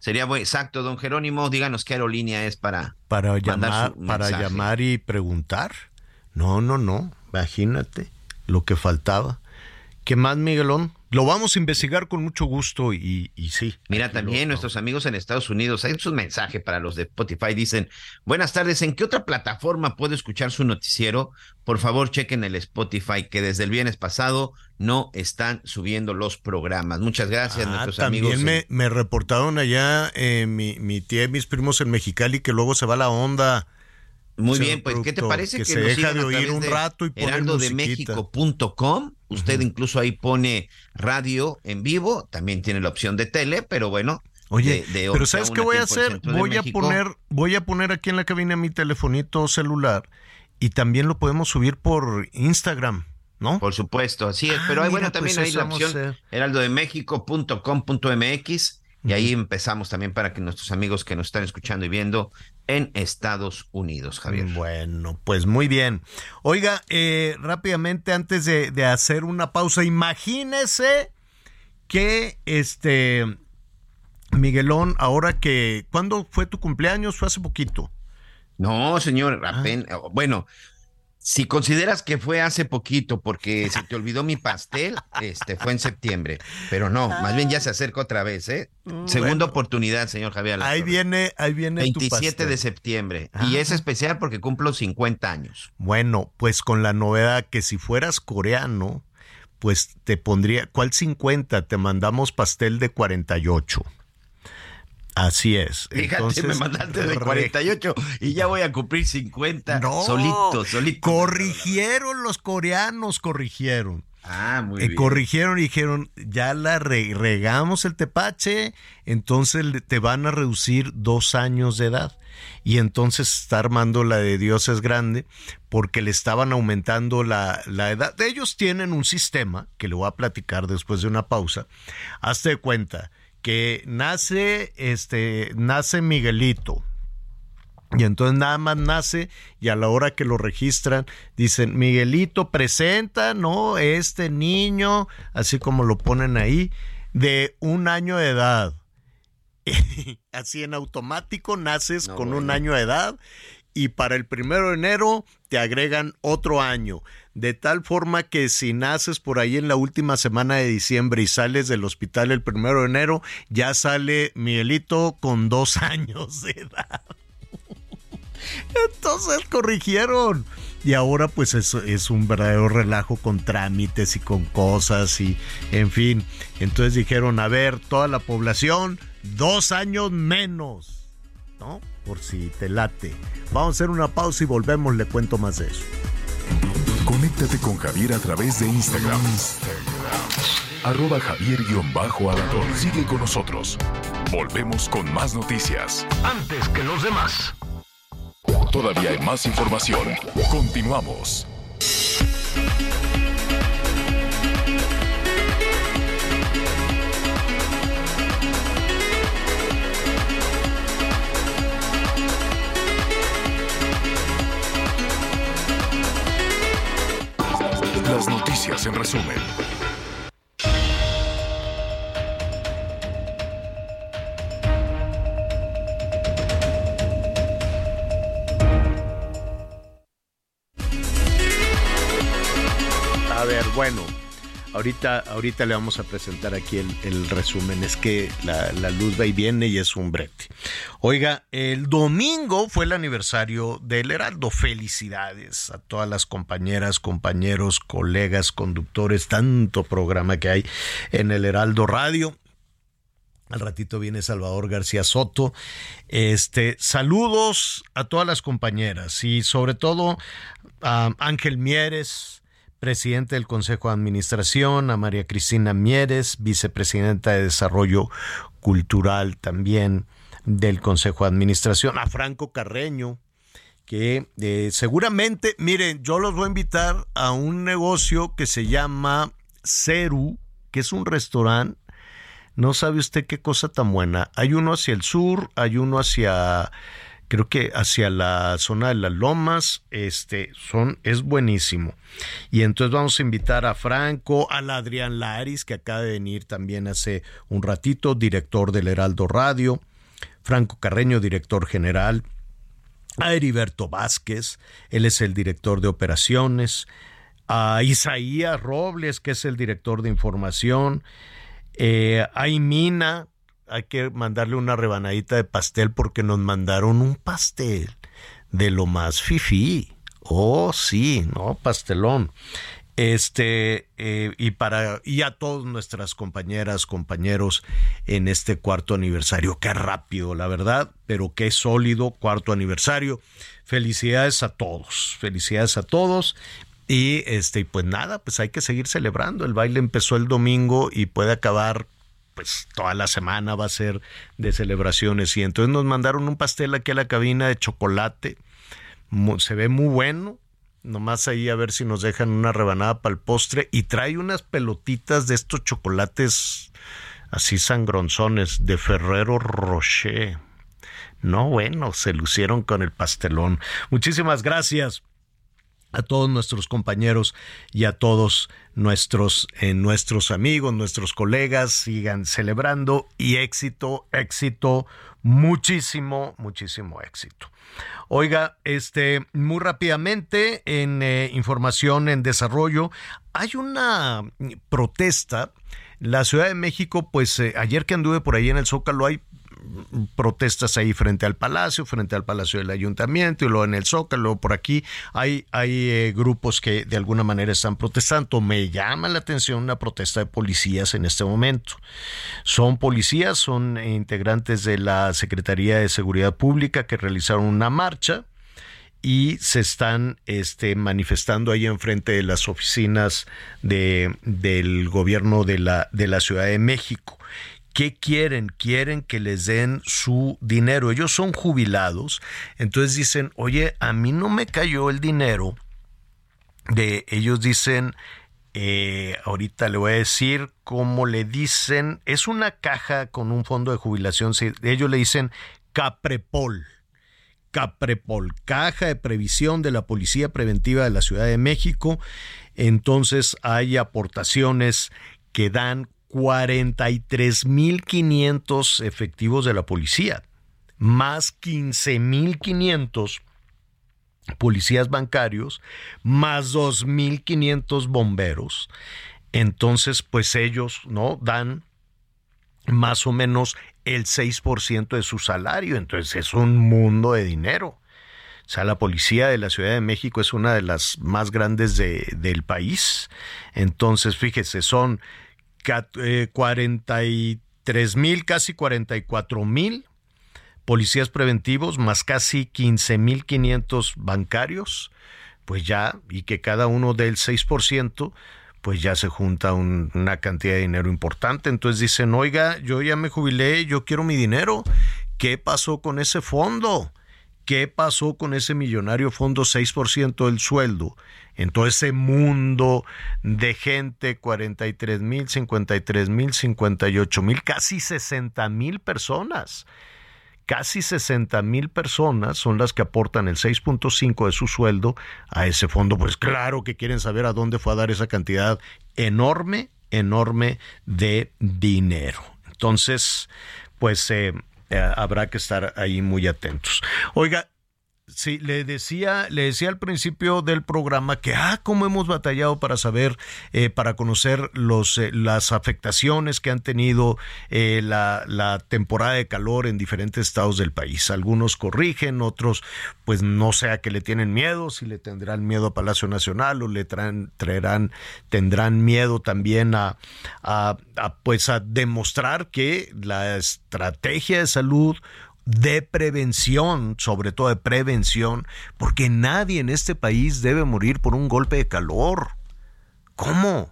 Sería muy exacto, don Jerónimo, díganos qué aerolínea es para Para llamar, para llamar y preguntar. No, no, no. Imagínate lo que faltaba. ¿Qué más, Miguelón? Lo vamos a investigar con mucho gusto y, y sí. Mira, también lo- nuestros amigos en Estados Unidos, hay un mensaje para los de Spotify, dicen, buenas tardes, ¿en qué otra plataforma puedo escuchar su noticiero? Por favor, chequen el Spotify, que desde el viernes pasado no están subiendo los programas. Muchas gracias, Ah, nuestros también amigos. me, en- me reportaron allá eh, mi, mi tía y mis primos en Mexicali que luego se va la onda. Muy señor bien, pues ¿qué te parece que, que se nos deja de a oír un de rato y heraldodemexico.com? Usted incluso ahí pone radio en vivo, también tiene la opción de tele, pero bueno. Oye, de- de pero 11 ¿sabes 1 qué voy a hacer? Voy a poner, voy a poner aquí en la cabina mi telefonito celular y también lo podemos subir por Instagram, ¿no? Por supuesto, así es. Ah, pero hay, mira, bueno, también pues hay la opción heraldodemexico.com.mx y ahí empezamos también para que nuestros amigos que nos están escuchando y viendo en Estados Unidos, Javier. Bueno, pues muy bien. Oiga, eh, rápidamente antes de, de hacer una pausa, imagínese que este Miguelón, ahora que, ¿cuándo fue tu cumpleaños? Fue hace poquito. No, señor, apen- bueno, si consideras que fue hace poquito porque se te <laughs> olvidó mi pastel, este fue en septiembre, pero no, más bien ya se acerca otra vez, ¿eh? Segunda oportunidad, señor Javier. Mm, Ahí viene, ahí viene tu 27 pastel. de septiembre y es Ah. especial porque cumplo 50 años. Bueno, pues con la novedad que si fueras coreano, pues te pondría, ¿cuál 50? Te mandamos pastel de 48. Así es. Fíjate, Entonces, me mandaste de re- 48 y ya voy a cumplir 50 No, solito, solito. Corrigieron los coreanos, corrigieron. Ah, muy Eh, bien. corrigieron y dijeron, ya la re- regamos el tepache, entonces te van a reducir dos años de edad. Y entonces está armando la de Dios es grande porque le estaban aumentando la, la edad. Ellos tienen un sistema que le voy a platicar después de una pausa. Hazte de cuenta que nace, este, nace Miguelito. Y entonces nada más nace y a la hora que lo registran dicen, Miguelito presenta, ¿no? Este niño, así como lo ponen ahí, de un año de edad. <laughs> así en automático naces No, con un año de edad y para el primero de enero te agregan otro año. De tal forma que si naces por ahí en la última semana de diciembre y sales del hospital el primero de enero, ya sale Miguelito con dos <laughs> años de edad. Entonces corrigieron. Y ahora pues es, es un verdadero relajo con trámites y con cosas y en fin. Entonces dijeron, a ver, toda la población, dos años menos. ¿No? Por si te late. Vamos a hacer una pausa y volvemos, le cuento más de eso. Conéctate con Javier a través de Instagram. Arroba Javier-Alador. Sigue con nosotros. Volvemos con más noticias. Antes que los demás. Todavía hay más información. Continuamos. Las noticias en resumen. A ver, bueno, ahorita, ahorita le vamos a presentar aquí el, resumen. Es que la, la luz va y viene y es un brete. Oiga, el domingo fue el aniversario del Heraldo. Felicidades a todas las compañeras, compañeros, colegas, conductores, tanto programa que hay en el Heraldo Radio. Al ratito viene Salvador García Soto. Este, saludos a todas las compañeras y sobre todo a Ángel Mieres, presidente del Consejo de Administración, a María Cristina Mieres, vicepresidenta de Desarrollo Cultural también del Consejo de Administración, a Franco Carreño, que eh, seguramente, miren, yo los voy a invitar a un negocio que se llama Ceru, que es un restaurante no sabe usted qué cosa tan buena. Hay uno hacia el sur, hay uno hacia, creo que hacia la zona de las lomas, este, son, es buenísimo. Y entonces vamos a invitar a Franco, al Adrián Laris, que acaba de venir también hace un ratito, director del Heraldo Radio, Franco Carreño, director general, a Heriberto Vázquez, él es el director de operaciones, a Isaías Robles, que es el director de información, eh, hay Mina, hay que mandarle una rebanadita de pastel porque nos mandaron un pastel de lo más fifí. Oh, sí, ¿no? Pastelón. Este, eh, y para, y a todas nuestras compañeras, compañeros en este cuarto aniversario. Qué rápido, la verdad, pero qué sólido cuarto aniversario. Felicidades a todos, felicidades a todos. Y este, pues nada, pues hay que seguir celebrando. El baile empezó el domingo y puede acabar pues toda la semana va a ser de celebraciones. Y entonces nos mandaron un pastel aquí a la cabina de chocolate. Se ve muy bueno. Nomás ahí a ver si nos dejan una rebanada para el postre. Y trae unas pelotitas de estos chocolates así sangronzones de Ferrero Rocher. No bueno se lucieron con el pastelón. Muchísimas gracias a todos nuestros compañeros y a todos nuestros, eh, nuestros amigos, nuestros colegas, sigan celebrando y éxito, éxito, muchísimo, muchísimo éxito. Oiga, este, muy rápidamente en eh, información en desarrollo, hay una protesta. La Ciudad de México, pues eh, ayer que anduve por ahí en el Zócalo, hay protestas ahí frente al palacio, frente al palacio del ayuntamiento y luego en el Zócalo, por aquí hay, hay eh, grupos que de alguna manera están protestando. Me llama la atención una protesta de policías en este momento. Son policías, son integrantes de la Secretaría de Seguridad Pública que realizaron una marcha y se están este, manifestando ahí enfrente de las oficinas de, del gobierno de la, de la Ciudad de México. ¿Qué quieren? Quieren que les den su dinero. Ellos son jubilados. Entonces dicen, oye, a mí no me cayó el dinero. De ellos dicen, eh, ahorita le voy a decir cómo le dicen, es una caja con un fondo de jubilación. Ellos le dicen Caprepol. Caprepol, Caja de Previsión de la Policía Preventiva de la Ciudad de México. Entonces hay aportaciones que dan 43.500 efectivos de la policía, más 15.500 policías bancarios, más 2.500 bomberos. Entonces, pues ellos, ¿no? Dan más o menos el 6% de su salario. Entonces es un mundo de dinero. O sea, la policía de la Ciudad de México es una de las más grandes de, del país. Entonces, fíjese, son 43 eh, mil, casi 44 mil policías preventivos, más casi 15 mil 500 bancarios, pues ya, y que cada uno dé el 6%, pues ya se junta una cantidad de dinero importante. Entonces dicen, oiga, yo ya me jubilé, yo quiero mi dinero. ¿Qué pasó con ese fondo? ¿Qué pasó con ese millonario fondo 6% del sueldo? En todo ese mundo de gente, 43 mil, 53 mil, 58 mil, casi 60 mil personas. Casi 60 mil personas son las que aportan el 6.5 de su sueldo a ese fondo. Pues claro que quieren saber a dónde fue a dar esa cantidad enorme, enorme de dinero. Entonces, pues eh, eh, habrá que estar ahí muy atentos. Oiga, Sí, le decía, le decía al principio del programa que ah, cómo hemos batallado para saber, eh, para conocer los eh, las afectaciones que han tenido eh, la, la, temporada de calor en diferentes estados del país. Algunos corrigen, otros, pues no sé a qué le tienen miedo, si le tendrán miedo a Palacio Nacional o le traen, traerán, tendrán miedo también a, a, a pues a demostrar que la estrategia de salud de prevención, sobre todo de prevención, porque nadie en este país debe morir por un golpe de calor. ¿Cómo?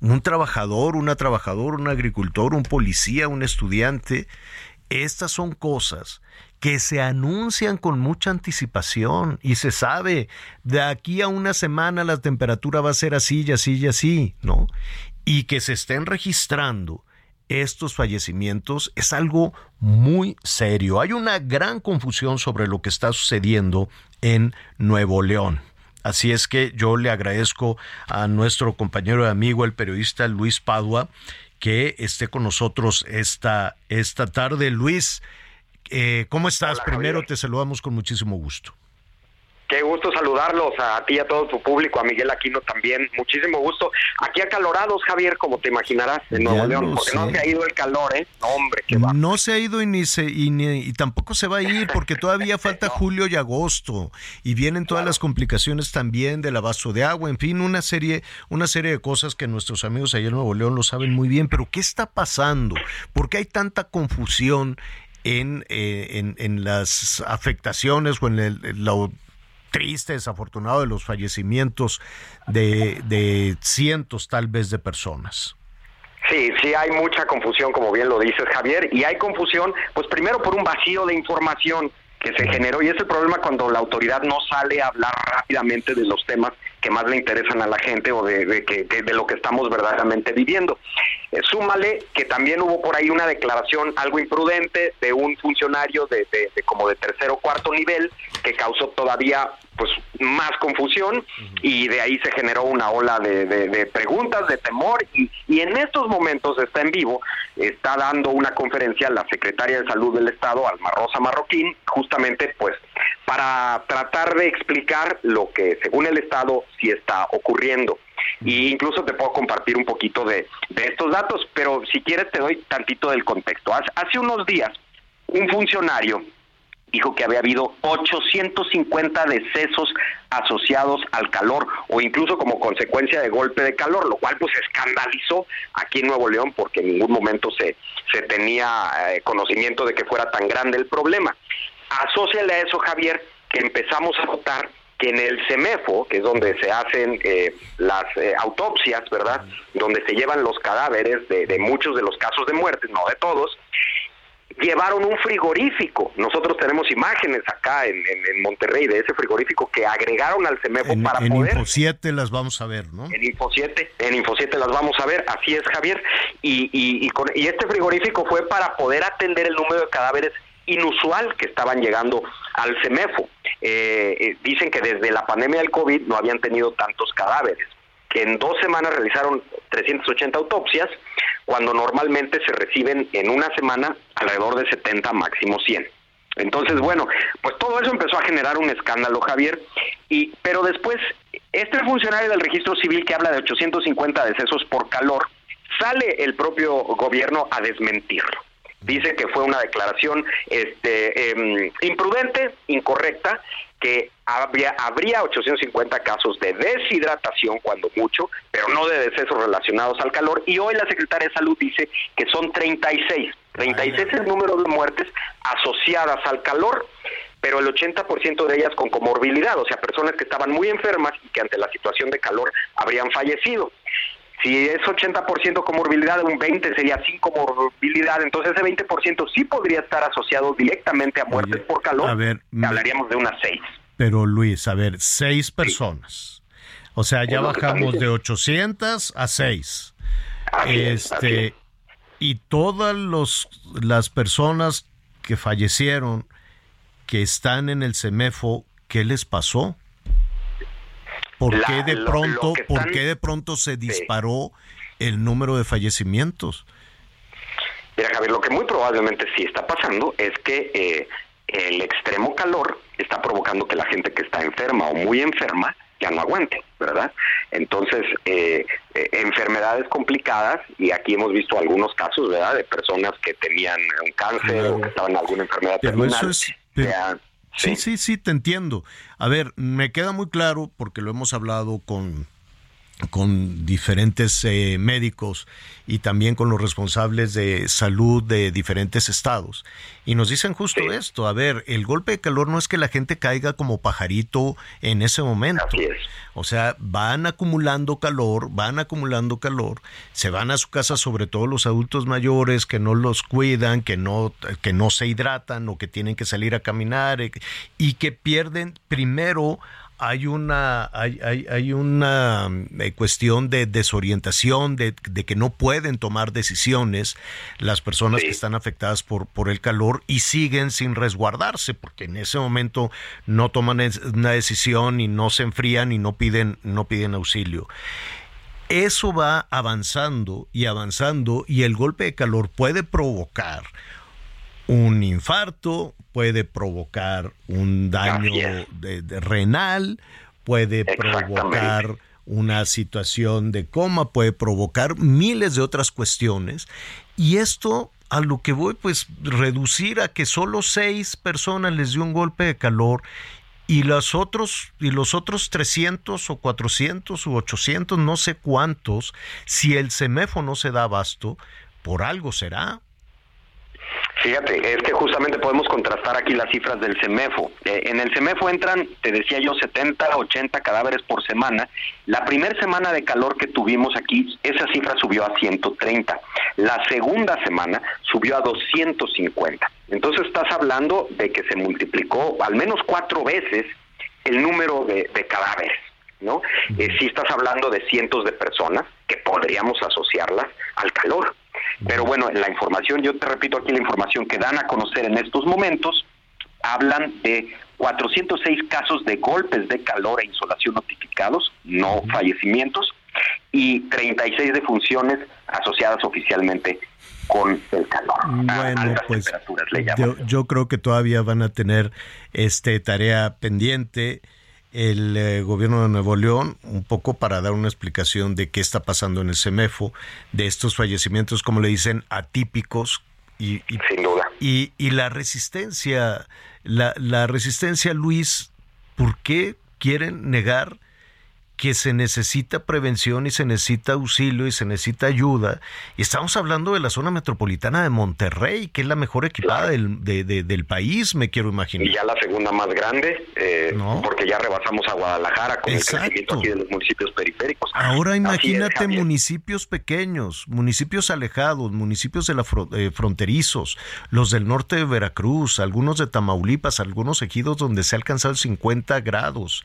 Un trabajador, una trabajadora, un agricultor, un policía, un estudiante. Estas son cosas que se anuncian con mucha anticipación y se sabe, de aquí a una semana la temperatura va a ser así y así y así, ¿no? Y que se estén registrando estos fallecimientos es algo muy serio. Hay una gran confusión sobre lo que está sucediendo en Nuevo León. Así es que yo le agradezco a nuestro compañero y amigo, el periodista Luis Padua, que esté con nosotros esta, esta tarde. Luis, eh, ¿cómo estás? Primero te saludamos con muchísimo gusto. Qué gusto saludarlos a ti y a todo tu público, a Miguel Aquino también. Muchísimo gusto. Aquí acalorados, Javier, como te imaginarás, en Nuevo León, porque no se ha ido el calor, ¿eh? No, hombre, qué va. No se ha ido y, ni se, y, ni- y tampoco se va a ir porque todavía <laughs> falta julio y agosto y vienen todas las complicaciones también del abasto de agua, en fin, una serie, una serie de cosas que nuestros amigos allá en Nuevo León lo saben muy bien. Pero ¿qué está pasando? ¿Por qué hay tanta confusión en, eh, en, en las afectaciones o en el- lo triste, desafortunado de los fallecimientos de, de cientos tal vez de personas? Sí, sí hay mucha confusión, como bien lo dices, Javier, y hay confusión, pues primero por un vacío de información que se generó, y es el problema cuando la autoridad no sale a hablar rápidamente de los temas que más le interesan a la gente o de, de que, de, de lo que estamos verdaderamente viviendo. Eh, súmale que también hubo por ahí una declaración algo imprudente de un funcionario de, de- de como de tercer o cuarto nivel que causó todavía pues más confusión y de ahí se generó una ola de, de- de preguntas, de temor y, y en estos momentos está en vivo, está dando una conferencia la secretaria de Salud del Estado, Alma Rosa Marroquín, justamente pues para tratar de explicar lo que según el Estado sí está ocurriendo. Y incluso te puedo compartir un poquito de, estos datos, pero si quieres te doy tantito del contexto. Hace, unos días, un funcionario dijo que había habido 850 decesos asociados al calor o incluso como consecuencia de golpe de calor, lo cual pues escandalizó aquí en Nuevo León porque en ningún momento se, se tenía eh, conocimiento de que fuera tan grande el problema. Asociale a eso, Javier, que empezamos a notar que en el CEMEFO, que es donde se hacen eh, las eh, autopsias, ¿verdad? Donde se llevan los cadáveres de, de muchos de los casos de muerte, no de todos, llevaron un frigorífico. Nosotros tenemos imágenes acá en, en- en Monterrey de ese frigorífico que agregaron al CEMEFO En, para en poder... Info 7 las vamos a ver, ¿no? En Info 7, en Info 7 las vamos a ver, así es Javier. Y, y, y, con- y este frigorífico fue para poder atender el número de cadáveres inusual que estaban llegando al CEMEFO. Eh, eh, dicen que desde la pandemia del COVID no habían tenido tantos cadáveres, que en dos semanas realizaron 380 autopsias, cuando normalmente se reciben en una semana alrededor de 70, máximo 100. Entonces, bueno, pues todo eso empezó a generar un escándalo, Javier, y pero después este funcionario del registro civil que habla de 850 decesos por calor, sale el propio gobierno a desmentirlo. Dice que fue una declaración este, em, imprudente, incorrecta, que habría, habría 850 casos de deshidratación cuando mucho, pero no de decesos relacionados al calor. Y hoy la secretaria de Salud dice que son 36. 36 es el número de muertes asociadas al calor, pero el 80% de ellas con comorbilidad, o sea, personas que estaban muy enfermas y que ante la situación de calor habrían fallecido. Si es 80% comorbilidad, un 20 sería sin comorbilidad, entonces ese 20% sí podría estar asociado directamente a muertes por calor. a ver, me- hablaríamos de unas 6. Pero Luis, a ver, seis personas. O sea, ya bajamos de 800 a 6. Así es, así este, es. y todas los, las personas que fallecieron, que están en el CEMEFO, ¿qué les pasó? ¿Por La- qué de lo- pronto, lo por están- qué de pronto se disparó el número de fallecimientos? Mira, Javier, lo que muy probablemente sí está pasando es que eh, el extremo calor está provocando que la gente que está enferma o muy enferma ya no aguante, ¿verdad? Entonces, eh, eh, enfermedades complicadas, y aquí hemos visto algunos casos, ¿verdad?, de personas que tenían un cáncer o que estaban en alguna enfermedad Pero terminal. eso es... pero- ya- sí, sí, sí, te entiendo. A ver, me queda muy claro, porque lo hemos hablado con, con diferentes eh, médicos y también con los responsables de salud de diferentes estados. Y nos dicen justo esto, a ver, el golpe de calor no es que la gente caiga como pajarito en ese momento. O sea, van acumulando calor, van acumulando calor, se van a su casa, sobre todo los adultos mayores que no los cuidan, que no, que no se hidratan o que tienen que salir a caminar eh, y que pierden primero hay una hay, hay, hay una eh, cuestión de desorientación de, de que no pueden tomar decisiones las personas que están afectadas por, por el calor y siguen sin resguardarse porque en ese momento no toman una decisión y no se enfrían y no piden no piden auxilio. Eso va avanzando y avanzando y el golpe de calor puede provocar un infarto, puede provocar un daño de, de renal, puede provocar una situación de coma, puede provocar miles de otras cuestiones. Y esto a lo que voy, pues reducir a que solo seis personas les dio un golpe de calor y los otros y los otros 300 o 400 u 800 no sé cuántos si el seméfono no se da abasto por algo será Fíjate, es que justamente podemos contrastar aquí las cifras del CEMEFO. Eh, en el CEMEFO entran, te decía yo, 70, 80 cadáveres por semana. La primera semana de calor que tuvimos aquí, esa cifra subió a 130. La segunda semana subió a 250. Entonces estás hablando de que se multiplicó al menos cuatro veces el número de, cadáveres. ¿no? Eh, si estás hablando de cientos de personas que podríamos asociarlas al calor. Pero bueno, la información, yo te repito aquí la información que dan a conocer en estos momentos, hablan de 406 casos de golpes de calor e insolación notificados, no fallecimientos, y 36 defunciones asociadas oficialmente con el calor. Bueno, pues yo, yo, creo que todavía van a tener este tarea pendiente el eh, gobierno de Nuevo León un poco para dar una explicación de qué está pasando en el CEMEFO, de estos fallecimientos, como le dicen, atípicos. Y, y, y, la resistencia, la, la resistencia, Luis, ¿por qué quieren negar que se necesita prevención y se necesita auxilio y se necesita ayuda. Y estamos hablando de la zona metropolitana de Monterrey, que es la mejor equipada del, del país, me quiero imaginar. Y ya la segunda más grande, eh, porque ya rebasamos a Guadalajara con el crecimiento aquí de los municipios periféricos. Ahora imagínate municipios pequeños, municipios alejados, municipios de la eh, fronterizos, los del norte de Veracruz, algunos de Tamaulipas, algunos ejidos donde se ha alcanzado 50 grados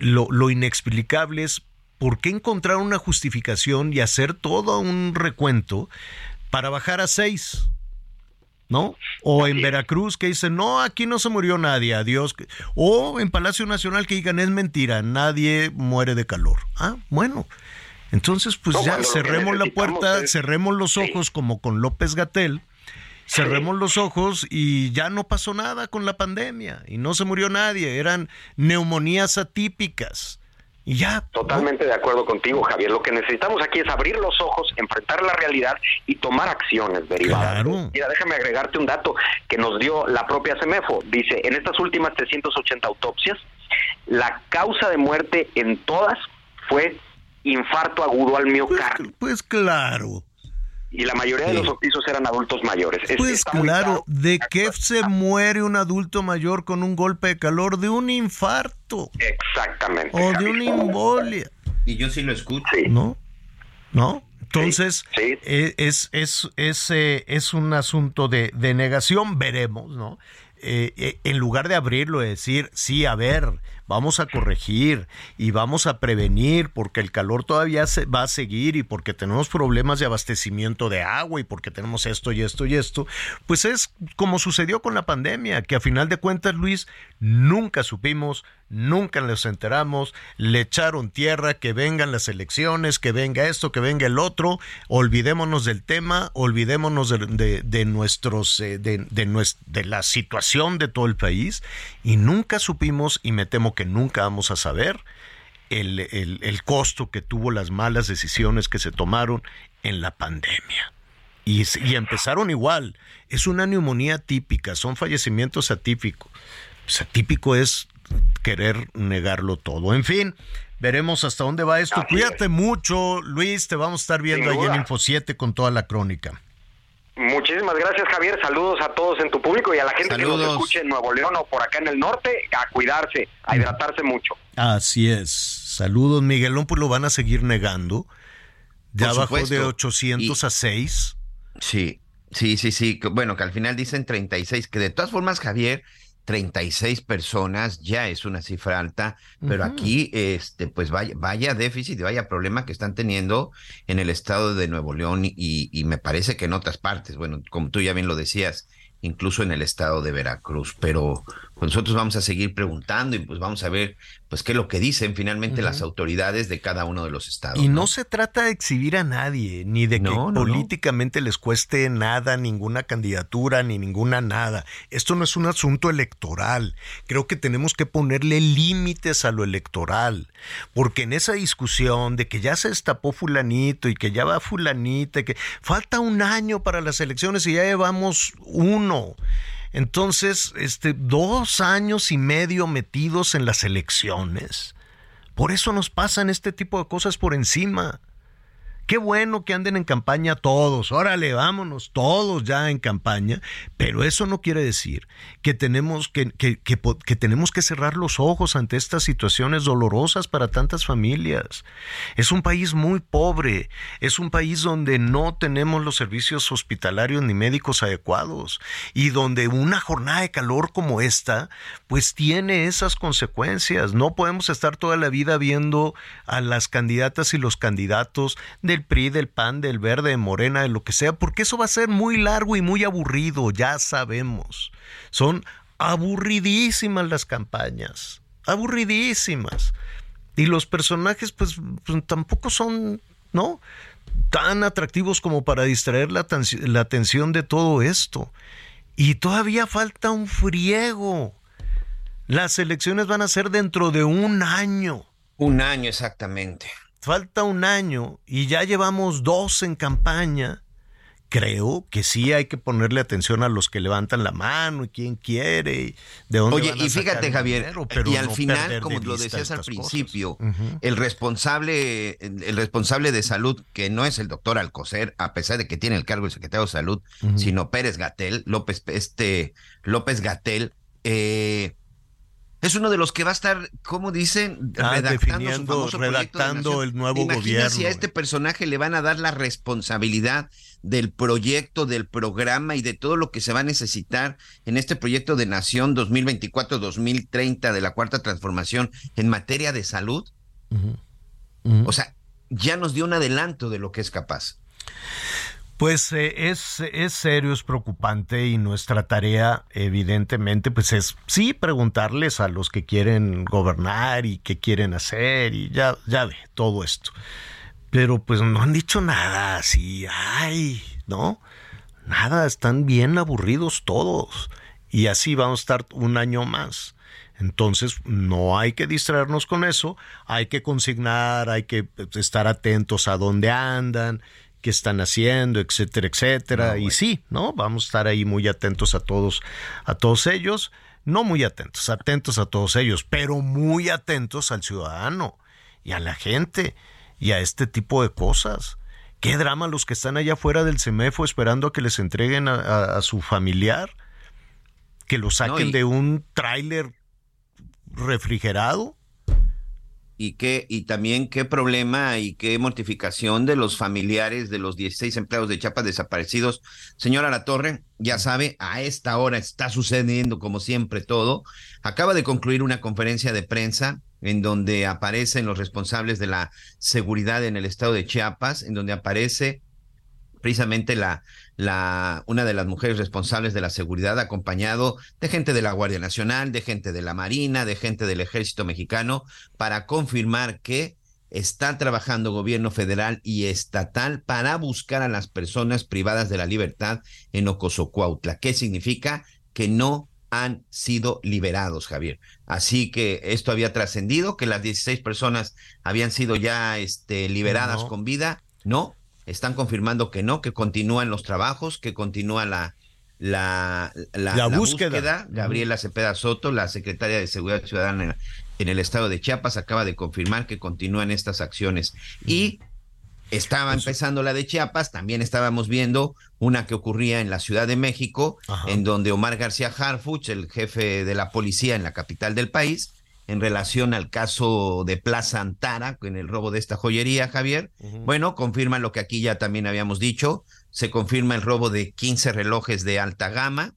lo, inexplicable es por qué encontrar una justificación y hacer todo un recuento para bajar a seis. ¿no? O en Veracruz que dicen, no, aquí no se murió nadie, adiós. O en Palacio Nacional que digan, es mentira, nadie muere de calor. Ah, bueno. Entonces, pues ya cerremos la puerta, cerremos los ojos como con López Gatel cerremos los ojos y ya no pasó nada con la pandemia y no se murió nadie, eran neumonías atípicas. Y ya. Totalmente de acuerdo contigo, Javier. Lo que necesitamos aquí es abrir los ojos, enfrentar la realidad y tomar acciones derivadas. Mira, déjame agregarte un dato que nos dio la propia CEMEFO. Dice, en estas últimas 380 autopsias, la causa de muerte en todas fue infarto agudo al miocardio. Pues, pues claro y la mayoría de los hospicios eran adultos mayores. Pues claro, ¿de qué se muere un adulto mayor con un golpe de calor? De un infarto. Exactamente. O de una embolia. Y yo sí lo escucho. ¿No? ¿No? Entonces, eh, es, es, es, eh, es, un asunto de, de negación, veremos, ¿no? Eh, en lugar de abrirlo y decir, sí, a ver, vamos a corregir y vamos a prevenir porque el calor todavía se va a seguir y porque tenemos problemas de abastecimiento de agua y porque tenemos esto y esto y esto, pues es como sucedió con la pandemia, que a final de cuentas, Luis, nunca supimos, nunca nos enteramos, le echaron tierra, que vengan las elecciones, que venga esto, que venga el otro, olvidémonos del tema, olvidémonos de, de, nuestros, eh, de, de, de la situación de todo el país y nunca supimos y me temo que que nunca vamos a saber el, el, costo que tuvo las malas decisiones que se tomaron en la pandemia. Y, y, empezaron igual. Es una neumonía típica, son fallecimientos atípicos. Pues atípico es querer negarlo todo. En fin, veremos hasta dónde va esto. Cuídate mucho, Luis. Te vamos a estar viendo ahí en Info 7 con toda la crónica. Muchísimas gracias, Javier. Saludos a todos en tu público y a la gente que nos escuche en Nuevo León o por acá en el norte, a cuidarse, a hidratarse mucho. Así es. Saludos, Miguelón, pues lo van a seguir negando. De abajo de 800 a 6. Sí, sí, sí, sí. Bueno, que al final dicen 36, que de todas formas, Javier, 36 personas ya es una cifra alta, pero aquí este pues vaya, vaya déficit y vaya problema que están teniendo en el estado de Nuevo León y, y, me parece que en otras partes, bueno, como tú ya bien lo decías, incluso en el estado de Veracruz, pero nosotros vamos a seguir preguntando y pues vamos a ver pues qué es lo que dicen finalmente las autoridades de cada uno de los estados. Y no, se trata de exhibir a nadie, ni de que No, no, no. políticamente les cueste nada, ninguna candidatura, ni ninguna nada. Esto no es un asunto electoral. Creo que tenemos que ponerle límites a lo electoral, porque en esa discusión de que ya se destapó fulanito y que ya va fulanita, y que falta un año para las elecciones y ya llevamos uno. Entonces, este, dos años y medio metidos en las elecciones. Por eso nos pasan este tipo de cosas por encima. Qué bueno que anden en campaña todos. Órale, vámonos, todos ya en campaña. Pero eso no quiere decir que tenemos que, que, que que tenemos que cerrar los ojos ante estas situaciones dolorosas para tantas familias. Es un país muy pobre. Es un país donde no tenemos los servicios hospitalarios ni médicos adecuados. Y donde una jornada de calor como esta, pues tiene esas consecuencias. No podemos estar toda la vida viendo a las candidatas y los candidatos del PRI, del PAN, del Verde, de Morena, de lo que sea, porque eso va a ser muy largo y muy aburrido, ya sabemos. Son aburridísimas las campañas, aburridísimas. Y los personajes, pues, pues, tampoco son, ¿no? Tan atractivos como para distraer la, la atención de todo esto. Y todavía falta un friego. Las elecciones van a ser dentro de un año. Un año exactamente. Falta un año y ya llevamos dos en campaña. Creo que sí hay que ponerle atención a los que levantan la mano y quién quiere y de dónde Oye, van a y fíjate, sacar Javier, dinero, pero y al no final, como de lo decías al principio, el responsable, el responsable de salud, que no es el doctor Alcocer, a pesar de que tiene el cargo de secretario de salud, sino Pérez Gatel, López, este, López Gatel, eh, es uno de los que va a estar, ¿cómo dicen? Ah, redactando su redactando el nuevo ¿Te imaginas gobierno, si a este personaje le van a dar la responsabilidad del proyecto, del programa y de todo lo que se va a necesitar en este proyecto de nación 2024-2030 de la cuarta transformación en materia de salud? O sea, ya nos dio un adelanto de lo que es capaz. Pues eh, es, es serio, es preocupante y nuestra tarea, evidentemente, pues es sí preguntarles a los que quieren gobernar y qué quieren hacer y ya, ya ve todo esto. Pero pues no han dicho nada así, ay, ¿no? Nada, están bien aburridos todos. Y así vamos a estar un año más. Entonces, no hay que distraernos con eso, hay que consignar, hay que pues, estar atentos a dónde andan, qué están haciendo, etcétera, etcétera. y sí, ¿no? Vamos a estar ahí muy atentos a todos, a todos ellos. No muy atentos, atentos a todos ellos, pero muy atentos al ciudadano y a la gente y a este tipo de cosas. Qué drama los que están allá afuera del CEMEFO esperando a que les entreguen a, a- a su familiar, que lo saquen y- de un tráiler refrigerado. Y qué, y también qué problema y qué mortificación de los familiares de los 16 empleados de Chiapas desaparecidos. Señora La Torre, ya sabe, a esta hora está sucediendo como siempre todo. Acaba de concluir una conferencia de prensa en donde aparecen los responsables de la seguridad en el estado de Chiapas, en donde aparece precisamente la, la, una de las mujeres responsables de la seguridad, acompañado de gente de la Guardia Nacional, de gente de la Marina, de gente del Ejército Mexicano, para confirmar que está trabajando gobierno federal y estatal para buscar a las personas privadas de la libertad en Ocosocuautla. ¿Qué significa? Que no han sido liberados, Javier. Así que esto había trascendido, que las 16 personas habían sido ya este, liberadas No. con vida. No, están confirmando que no, que continúan los trabajos, que continúa la, la, la, La búsqueda. Gabriela Cepeda Soto, la secretaria de Seguridad Ciudadana en, en el estado de Chiapas, acaba de confirmar que continúan estas acciones. Y estaba empezando la de Chiapas, también estábamos viendo una que ocurría en la Ciudad de México, en donde Omar García Harfuch, el jefe de la policía en la capital del país, en relación al caso de Plaza Antara, en el robo de esta joyería, Javier, bueno, confirma lo que aquí ya también habíamos dicho, se confirma el robo de 15 relojes de alta gama,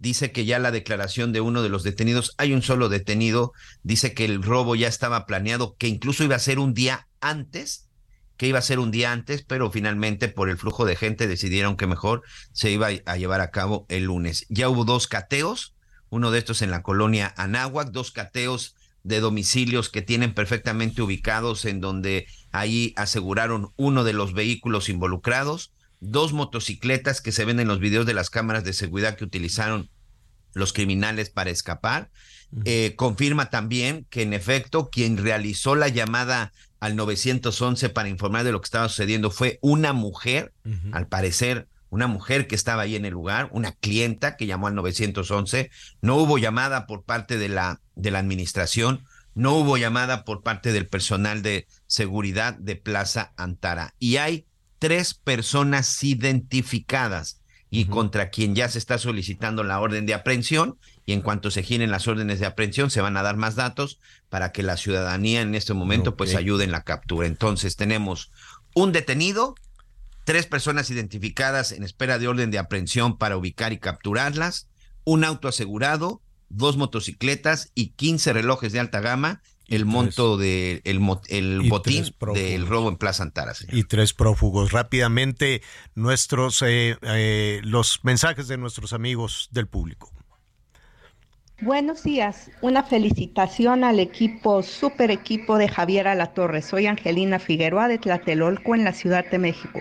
dice que ya la declaración de uno de los detenidos, hay un solo detenido, dice que el robo ya estaba planeado, que incluso iba a ser un día antes, que iba a ser un día antes, pero finalmente por el flujo de gente decidieron que mejor se iba a llevar a cabo el lunes. Ya hubo dos cateos, uno de estos en la colonia Anáhuac, dos cateos de domicilios que tienen perfectamente ubicados en donde ahí aseguraron uno de los vehículos involucrados, dos motocicletas que se ven en los videos de las cámaras de seguridad que utilizaron los criminales para escapar. Eh, confirma también que en efecto quien realizó la llamada al 911 para informar de lo que estaba sucediendo fue una mujer, al parecer una mujer que estaba ahí en el lugar, una clienta que llamó al 911. No hubo llamada por parte de la, de la administración, no hubo llamada por parte del personal de seguridad de Plaza Antara. Y hay tres personas identificadas y contra quien ya se está solicitando la orden de aprehensión y en cuanto se giren las órdenes de aprehensión se van a dar más datos para que la ciudadanía en este momento pues ayude en la captura. Entonces tenemos un detenido, tres personas identificadas en espera de orden de aprehensión para ubicar y capturarlas, un auto asegurado, dos motocicletas y 15 relojes de alta gama el monto del de el, botín del robo en Plaza Antara. Y tres prófugos. Rápidamente, nuestros eh, eh, los mensajes de nuestros amigos del público. Buenos días, una felicitación al equipo, super equipo de Javier Alatorre. Soy Angelina Figueroa de Tlatelolco en la Ciudad de México.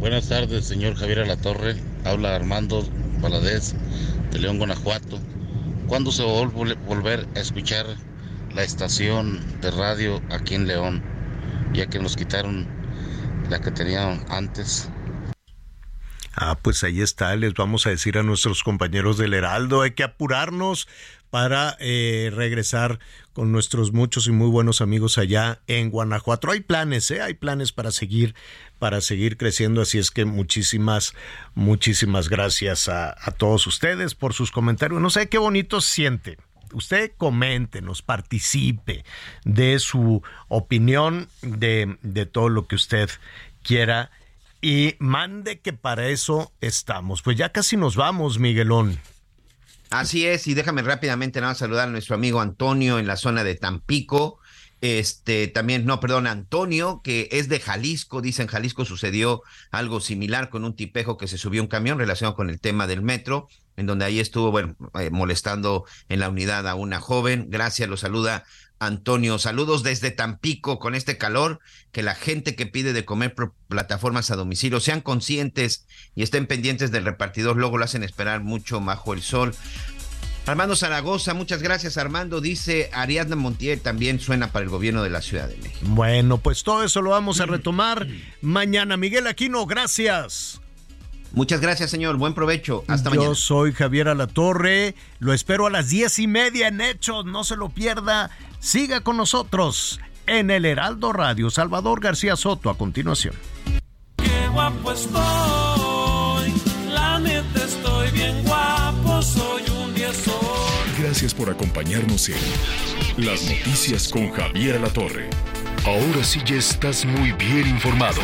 Buenas tardes, señor Javier Alatorre. Habla Armando Valadez de León, Guanajuato. ¿Cuándo se va a volver a escuchar la estación de radio aquí en León, ya que nos quitaron la que tenían antes. Ah, pues ahí está, les vamos a decir a nuestros compañeros del Heraldo, hay que apurarnos para eh, regresar con nuestros muchos y muy buenos amigos allá en Guanajuato. Hay planes, ¿eh? hay planes para seguir, para seguir creciendo, así es que muchísimas, muchísimas gracias a, a todos ustedes por sus comentarios. No sé qué bonito siente usted coméntenos, participe de su opinión de, de todo lo que usted quiera y mande que para eso estamos. Pues ya casi nos vamos, Miguelón. Así es, y déjame rápidamente nada saludar a nuestro amigo Antonio en la zona de Tampico. Este también, no, perdón, Antonio, que es de Jalisco, dice en Jalisco sucedió algo similar con un tipejo que se subió un camión relacionado con el tema del metro en donde ahí estuvo, bueno, eh, molestando en la unidad a una joven. Gracias, lo saluda Antonio. Saludos desde Tampico con este calor, que la gente que pide de comer por plataformas a domicilio sean conscientes y estén pendientes del repartidor, luego lo hacen esperar mucho bajo el sol. Armando Zaragoza, muchas gracias Armando. Dice Ariadna Montiel, también suena para el gobierno de la Ciudad de México. Bueno, pues todo eso lo vamos a retomar mañana. Miguel Aquino, gracias. Muchas gracias, señor. Buen provecho. Hasta mañana. Yo soy Javier Alatorre. Lo espero a las diez y media en Hechos. No se lo pierda. Siga con nosotros en el Heraldo Radio. Salvador García Soto a continuación. Qué guapo estoy. La neta estoy bien guapo. Soy un diezón. Gracias por acompañarnos en Las Noticias con Javier Alatorre. Ahora sí ya estás muy bien informado.